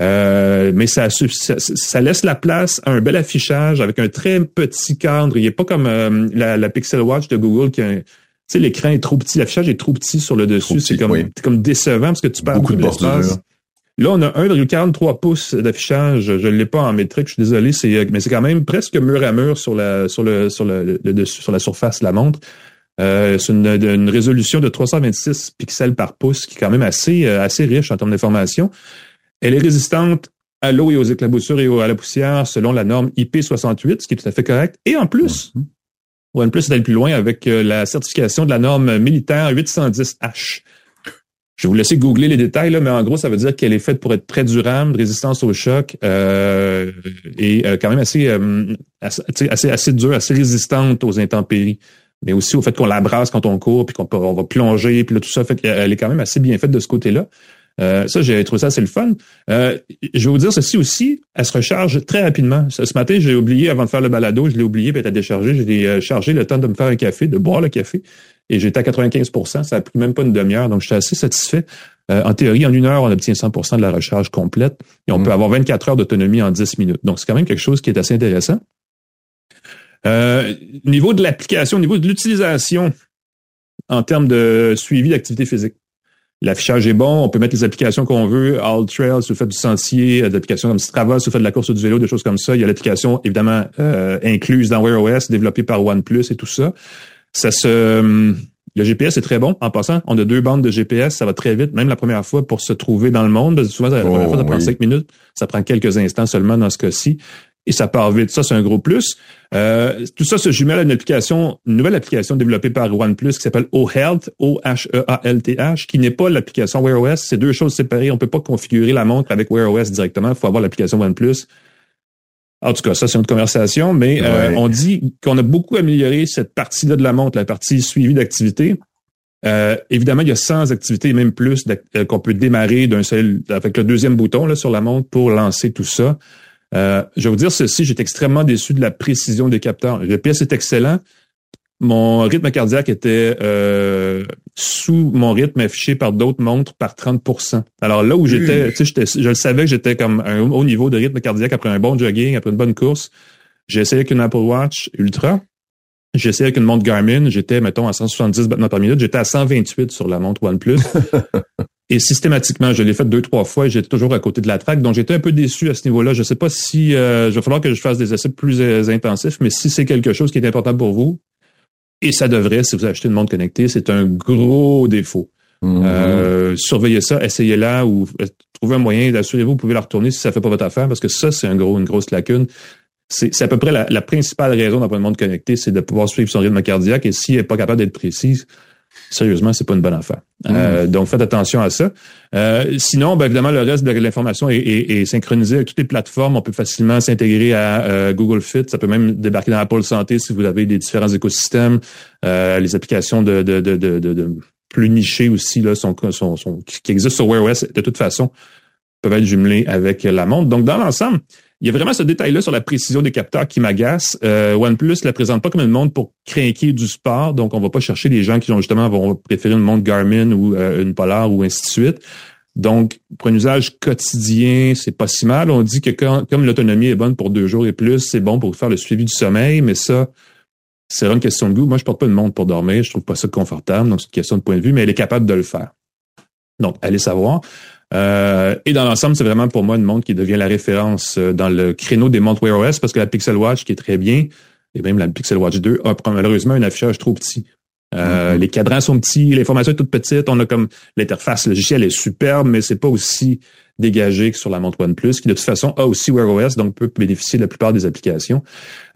Euh, mais ça, ça, laisse la place à un bel affichage avec un très petit cadre. Il n'est pas comme euh, la, la, Pixel Watch de Google qui a tu sais, l'écran est trop petit, l'affichage est trop petit sur le dessus. C'est comme, comme décevant parce que tu perds beaucoup de l'espace. Là, on a 1,43 pouces d'affichage. Je ne l'ai pas en métrique, je suis désolé, c'est, mais c'est quand même presque mur à mur sur la, sur le, sur le, dessus, sur la surface de la montre. Euh, c'est une, résolution de 326 pixels par pouce, qui est quand même assez, euh, assez riche en termes d'information. Elle est résistante à l'eau et aux éclaboussures et à la poussière selon la norme IP68, ce qui est tout à fait correct. Et en plus. OnePlus est allé plus loin avec euh, la certification de la norme militaire 810H. Je vais vous laisser googler les détails, là, mais en gros, ça veut dire qu'elle est faite pour être très durable, résistance au choc euh, et euh, quand même assez, euh, assez, assez, dure, assez résistante aux intempéries. Mais aussi au fait qu'on la brasse quand on court, puis qu'on on va plonger, puis là, tout ça. Fait qu'elle est quand même assez bien faite de ce côté-là. Euh, ça, j'ai trouvé ça assez le fun. Euh, je vais vous dire ceci aussi, elle se recharge très rapidement. Ce, matin, j'ai oublié, avant de faire le balado, je l'ai oublié, puis elle a déchargé. Je l'ai chargé le temps de me faire un café, de boire le café et j'étais à 95% Ça a pris même pas une demi-heure, donc j'étais assez satisfait. Euh, en théorie, en une heure, on obtient 100% de la recharge complète et on peut mm. avoir 24 heures d'autonomie en 10 minutes. Donc, c'est quand même quelque chose qui est assez intéressant. Euh, niveau de l'application, au niveau de l'utilisation en termes de suivi d'activité physique. L'affichage est bon, on peut mettre les applications qu'on veut, All Trails, si vous faites du sentier, des applications comme Strava, si vous faites de la course ou du vélo, des choses comme ça. Il y a l'application, évidemment, euh, incluse dans Wear OS, développée par OnePlus et tout ça. Ça se... Hum, le GPS est très bon. En passant, on a deux bandes de GPS, ça va très vite, même la première fois pour se trouver dans le monde. souvent, la première fois, ça oh, prend cinq minutes. Ça prend quelques instants seulement dans ce cas-ci et ça part vite. Ça, c'est un gros plus. Euh, tout ça se jumelle à une application, une nouvelle application développée par OnePlus qui s'appelle OHealth, O-H-E-A-L-T-H, qui n'est pas l'application Wear OS. C'est deux choses séparées. On peut pas configurer la montre avec Wear OS directement. Il faut avoir l'application OnePlus. En tout cas, ça, c'est une conversation, mais euh, on dit qu'on a beaucoup amélioré cette partie-là de la montre, la partie suivi d'activité. Euh, évidemment, il y a 100 activités, même plus, qu'on peut démarrer d'un seul, avec le deuxième bouton là, sur la montre pour lancer tout ça. Euh, je vais vous dire ceci, j'étais extrêmement déçu de la précision des capteurs. Le PS est excellent. Mon rythme cardiaque était euh, sous mon rythme affiché par d'autres montres par 30% Alors là où j'étais, tu sais, je le savais que j'étais comme un haut niveau de rythme cardiaque après un bon jogging, après une bonne course. J'ai essayé avec une Apple Watch Ultra. J'ai essayé avec une montre Garmin. J'étais, mettons, à 170 battements par minute. J'étais à 128 sur la montre OnePlus. [laughs] Et systématiquement, je l'ai fait deux, trois fois et j'étais toujours à côté de la traque. Donc, j'étais un peu déçu à ce niveau-là. Je ne sais pas si euh, il va falloir que je fasse des essais plus euh, intensifs, mais si c'est quelque chose qui est important pour vous, et ça devrait, si vous achetez une montre connectée, c'est un gros défaut. Mm-hmm. Euh, surveillez ça, essayez-la ou trouvez un moyen, assurez-vous, vous pouvez la retourner si ça fait pas votre affaire, parce que ça, c'est un gros, une grosse lacune. C'est à peu près la, la principale raison d'avoir une montre connectée, c'est de pouvoir suivre son rythme cardiaque. Et s'il n'est pas capable d'être précis, sérieusement, c'est pas une bonne affaire. Euh, mm. donc, faites attention à ça. Euh, sinon, ben, évidemment, le reste de l'information est, synchronisé avec toutes les plateformes. On peut facilement s'intégrer à euh, Google Fit. Ça peut même débarquer dans Apple Santé si vous avez des différents écosystèmes. les applications de, de, de, de, plus nichées aussi là, sont, sont, sont, qui existent sur Wear OS de toute façon peuvent être jumelées avec la montre. Donc, dans l'ensemble, il y a vraiment ce détail-là sur la précision des capteurs qui m'agace. Euh, OnePlus la présente pas comme une montre pour craquer du sport, donc on va pas chercher des gens qui ont justement vont préférer une montre Garmin ou euh, une Polar ou ainsi de suite. Donc, pour un usage quotidien, c'est pas si mal. On dit que comme l'autonomie est bonne pour deux jours et plus, c'est bon pour faire le suivi du sommeil, mais ça, c'est une question de goût. Moi, je porte pas une montre pour dormir, je trouve pas ça confortable, donc c'est une question de point de vue, mais elle est capable de le faire. Donc, allez savoir. Euh, et dans l'ensemble, c'est vraiment pour moi une montre qui devient la référence euh, dans le créneau des montres Wear OS parce que la Pixel Watch, qui est très bien, et même la Pixel Watch 2, a malheureusement un affichage trop petit. Euh, mm-hmm. Les cadrans sont petits, l'information est toute petite. On a comme l'interface logicielle est superbe, mais c'est pas aussi dégagé que sur la montre OnePlus, qui de toute façon a aussi Wear OS, donc peut bénéficier de la plupart des applications.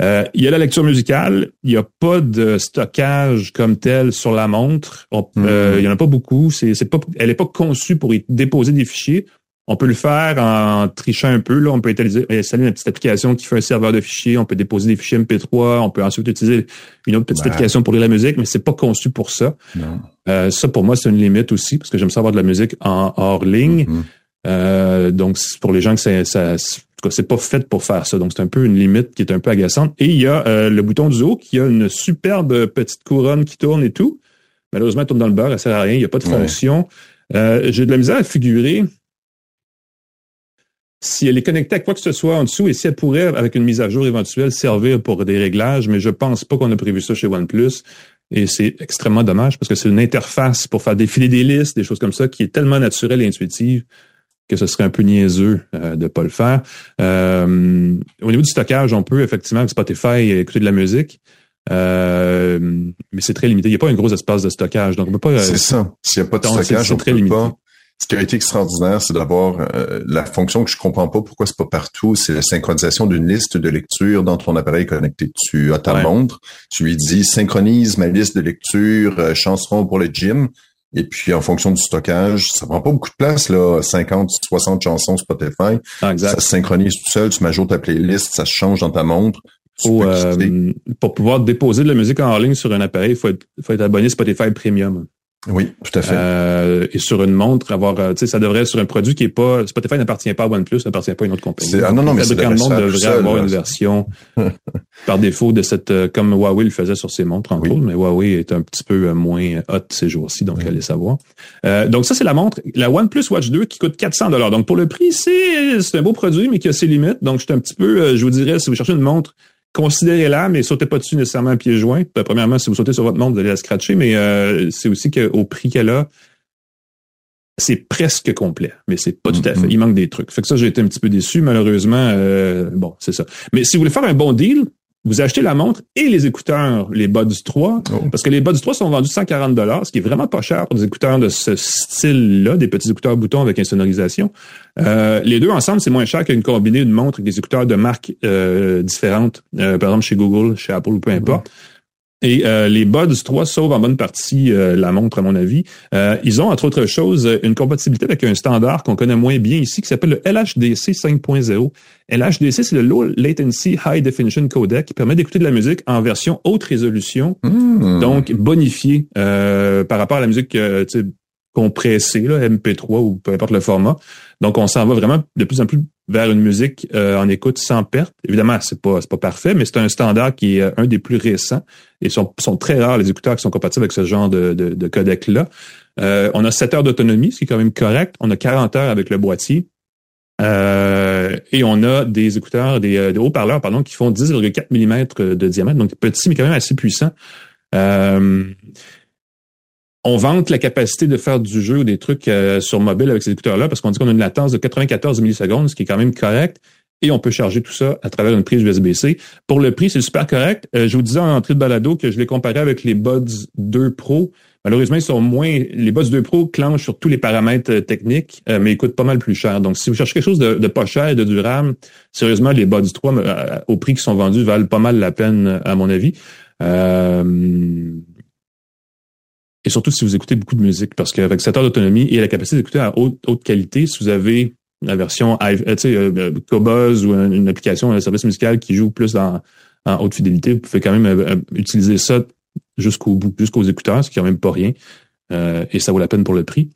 Euh, il y a la lecture musicale. Il n'y a pas de stockage comme tel sur la montre. Mm-hmm. Euh, il y en a pas beaucoup. C'est, c'est pas, elle n'est pas conçue pour y déposer des fichiers. On peut le faire en trichant un peu. Là, on peut installer une petite application qui fait un serveur de fichiers. On peut déposer des fichiers MP3. On peut ensuite utiliser une autre petite application pour lire la musique, mais c'est pas conçu pour ça. Euh, ça, pour moi, c'est une limite aussi parce que j'aime ça avoir de la musique en hors ligne. Mm-hmm. Euh, donc, pour les gens que ça, ça c'est pas fait pour faire ça. Donc, c'est un peu une limite qui est un peu agaçante. Et il y a euh, le bouton du haut qui a une superbe petite couronne qui tourne et tout. Malheureusement, elle tourne dans le beurre, elle sert à rien. Il n'y a pas de fonction. Euh, j'ai de la misère à figurer si elle est connectée à quoi que ce soit en dessous et si elle pourrait, avec une mise à jour éventuelle, servir pour des réglages, mais je pense pas qu'on a prévu ça chez OnePlus. Et c'est extrêmement dommage parce que c'est une interface pour faire défiler des listes, des choses comme ça, qui est tellement naturelle et intuitive que ce serait un peu niaiseux euh, de pas le faire. Euh, au niveau du stockage, on peut effectivement avec Spotify écouter de la musique. Euh, mais c'est très limité. Il n'y a pas un gros espace de stockage. Donc, on peut pas. C'est ça. S'il n'y a pas de stockage, on très peut limité. pas. Ce qui a été extraordinaire, c'est d'avoir la fonction que je comprends pas pourquoi c'est pas partout, c'est la synchronisation d'une liste de lecture dans ton appareil connecté. Tu as ta montre, tu lui dis synchronise ma liste de lecture, chanson pour le gym. Et puis, en fonction du stockage, ça prend pas beaucoup de place, là, 50, 60 chansons Spotify. Ah, ça se synchronise tout seul, tu m'ajoutes ta playlist, ça se change dans ta montre. Euh, pour pouvoir déposer de la musique en ligne sur un appareil, il faut être, faut être abonné Spotify Premium. Oui, tout à fait. Euh, et sur une montre, avoir, euh, tu sais, ça devrait sur un produit qui est pas Spotify n'appartient pas à OnePlus, n'appartient pas à une autre compagnie. Ah non non, mais le monde devrait avoir une version [laughs] par défaut de cette, euh, comme Huawei le faisait sur ses montres entre autres, mais Huawei est un petit peu moins hot ces jours-ci, donc allez savoir. donc ça c'est la montre, la OnePlus Watch 2 qui coûte 400 dollars. Donc pour le prix, c'est c'est un beau produit mais qui a ses limites. Donc je suis un petit peu, je vous dirais, si vous cherchez une montre considérez-la, mais sautez pas dessus nécessairement à pieds joints. Ben, premièrement, si vous sautez sur votre montre, vous allez la scratcher, mais euh, c'est aussi qu'au prix qu'elle a, c'est presque complet, mais c'est pas tout à fait. Mm-hmm. Il manque des trucs. Fait que ça, j'ai été un petit peu déçu, malheureusement. Euh, bon, c'est ça. Mais si vous voulez faire un bon deal, vous achetez la montre et les écouteurs, les Buds 3, parce que les Buds 3 sont vendus 140 dollars, ce qui est vraiment pas cher pour des écouteurs de ce style-là, des petits écouteurs boutons avec insonorisation. Euh, les deux ensemble, c'est moins cher qu'une combinée de montres avec des écouteurs de marques euh, différentes, euh, par exemple chez Google, chez Apple ou peu importe. Et euh, les Buds 3 sauvent en bonne partie euh, la montre, à mon avis. Euh, ils ont, entre autres choses, une compatibilité avec un standard qu'on connaît moins bien ici, qui s'appelle le LHDC 5.0. LHDC, c'est le Low Latency High Definition Codec, qui permet d'écouter de la musique en version haute résolution, hmm. donc bonifiée par rapport à la musique compressée, là, MP3 ou peu importe le format. Donc, on s'en va vraiment de plus en plus vers une musique euh, en écoute sans perte. Évidemment, c'est pas pas parfait, mais c'est un standard qui est un des plus récents et sont, sont très rares les écouteurs qui sont compatibles avec ce genre de, de, codec là. Euh, on a 7 heures d'autonomie, ce qui est quand même correct. On a 40 heures avec le boîtier. Euh, et on a des écouteurs, des, des haut-parleurs, pardon, qui font 10,4 mm de diamètre, donc petit, mais quand même assez puissant. Euh, on vante la capacité de faire du jeu ou des trucs euh, sur mobile avec ces écouteurs-là parce qu'on dit qu'on a une latence de 94 millisecondes, ce qui est quand même correct. Et on peut charger tout ça à travers une prise USB-C. Pour le prix, c'est super correct. Euh, je vous disais en entrée de balado que je l'ai comparé avec les Buds 2 Pro. Malheureusement, ils sont moins. Les Buds 2 Pro clenchent sur tous les paramètres euh, techniques, mais ils coûtent pas mal plus cher. Donc, si vous cherchez quelque chose de, pas cher et de durable, sérieusement, les Buds 3, au prix qui sont vendus, valent pas mal la peine, à mon avis. Et surtout si vous écoutez beaucoup de musique, parce qu'avec cette heure d'autonomie et la capacité d'écouter à haute, haute qualité, si vous avez la version euh, sais, euh, Cobuzz ou une application, un service musical qui joue plus dans, en haute fidélité, vous pouvez quand même euh, utiliser ça jusqu'au bout, jusqu'aux écouteurs, ce qui est quand même pas rien. et ça vaut la peine pour le prix.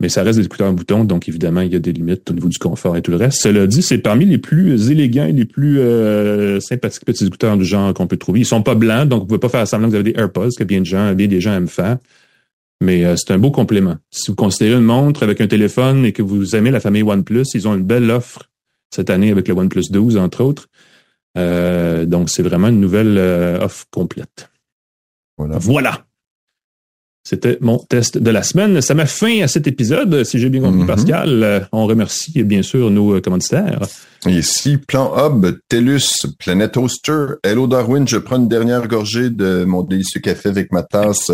Mais ça reste des écouteurs en bouton, donc évidemment, il y a des limites au niveau du confort et tout le reste. Cela dit, c'est parmi les plus élégants et les plus euh, sympathiques petits écouteurs du genre qu'on peut trouver. Ils sont pas blancs, donc vous pouvez pas faire semblant que vous avez des AirPods, que bien, de gens, bien des gens aiment faire. Mais euh, c'est un beau complément. Si vous considérez une montre avec un téléphone et que vous aimez la famille OnePlus, ils ont une belle offre cette année avec le OnePlus 12, entre autres. Euh, donc, c'est vraiment une nouvelle offre complète. Voilà. Voilà. C'était mon test de la semaine. Ça met fin à cet épisode, si j'ai bien compris, mhm. Pascal. Euh, on remercie bien sûr nos euh, commanditaires. Ici, Plan Hub, TELUS, Planet Toaster, Hello Darwin, je prends une dernière gorgée de mon délicieux café avec ma tasse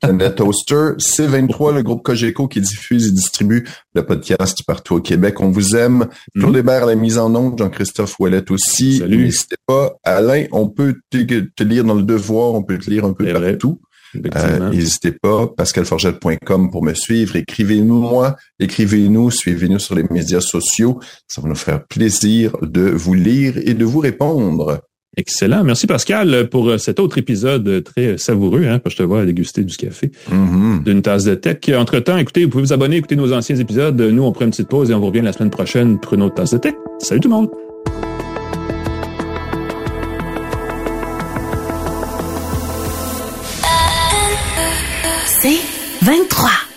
Planet Toaster, C23, le groupe Cogeco qui diffuse et distribue le podcast partout au Québec. On vous aime. Claude mm Hébert la mise en onde, Jean-Christophe Ouellet aussi. Salut. N'hésitez pas. Alain, on peut te, lire dans le devoir, on peut te lire un peu partout. Euh, n'hésitez pas, pascalforgette.com pour me suivre. Écrivez-nous moi, écrivez-nous, suivez-nous sur les médias sociaux. Ça va nous faire plaisir de vous lire et de vous répondre. Excellent. Merci Pascal pour cet autre épisode très savoureux, hein, parce que je te vois déguster du café, mm-hmm. d'une tasse de tech. Entre-temps, écoutez, vous pouvez vous abonner, écouter nos anciens épisodes. Nous, on prend une petite pause et on vous revient la semaine prochaine pour une autre tasse de tech. Salut tout le monde! 23.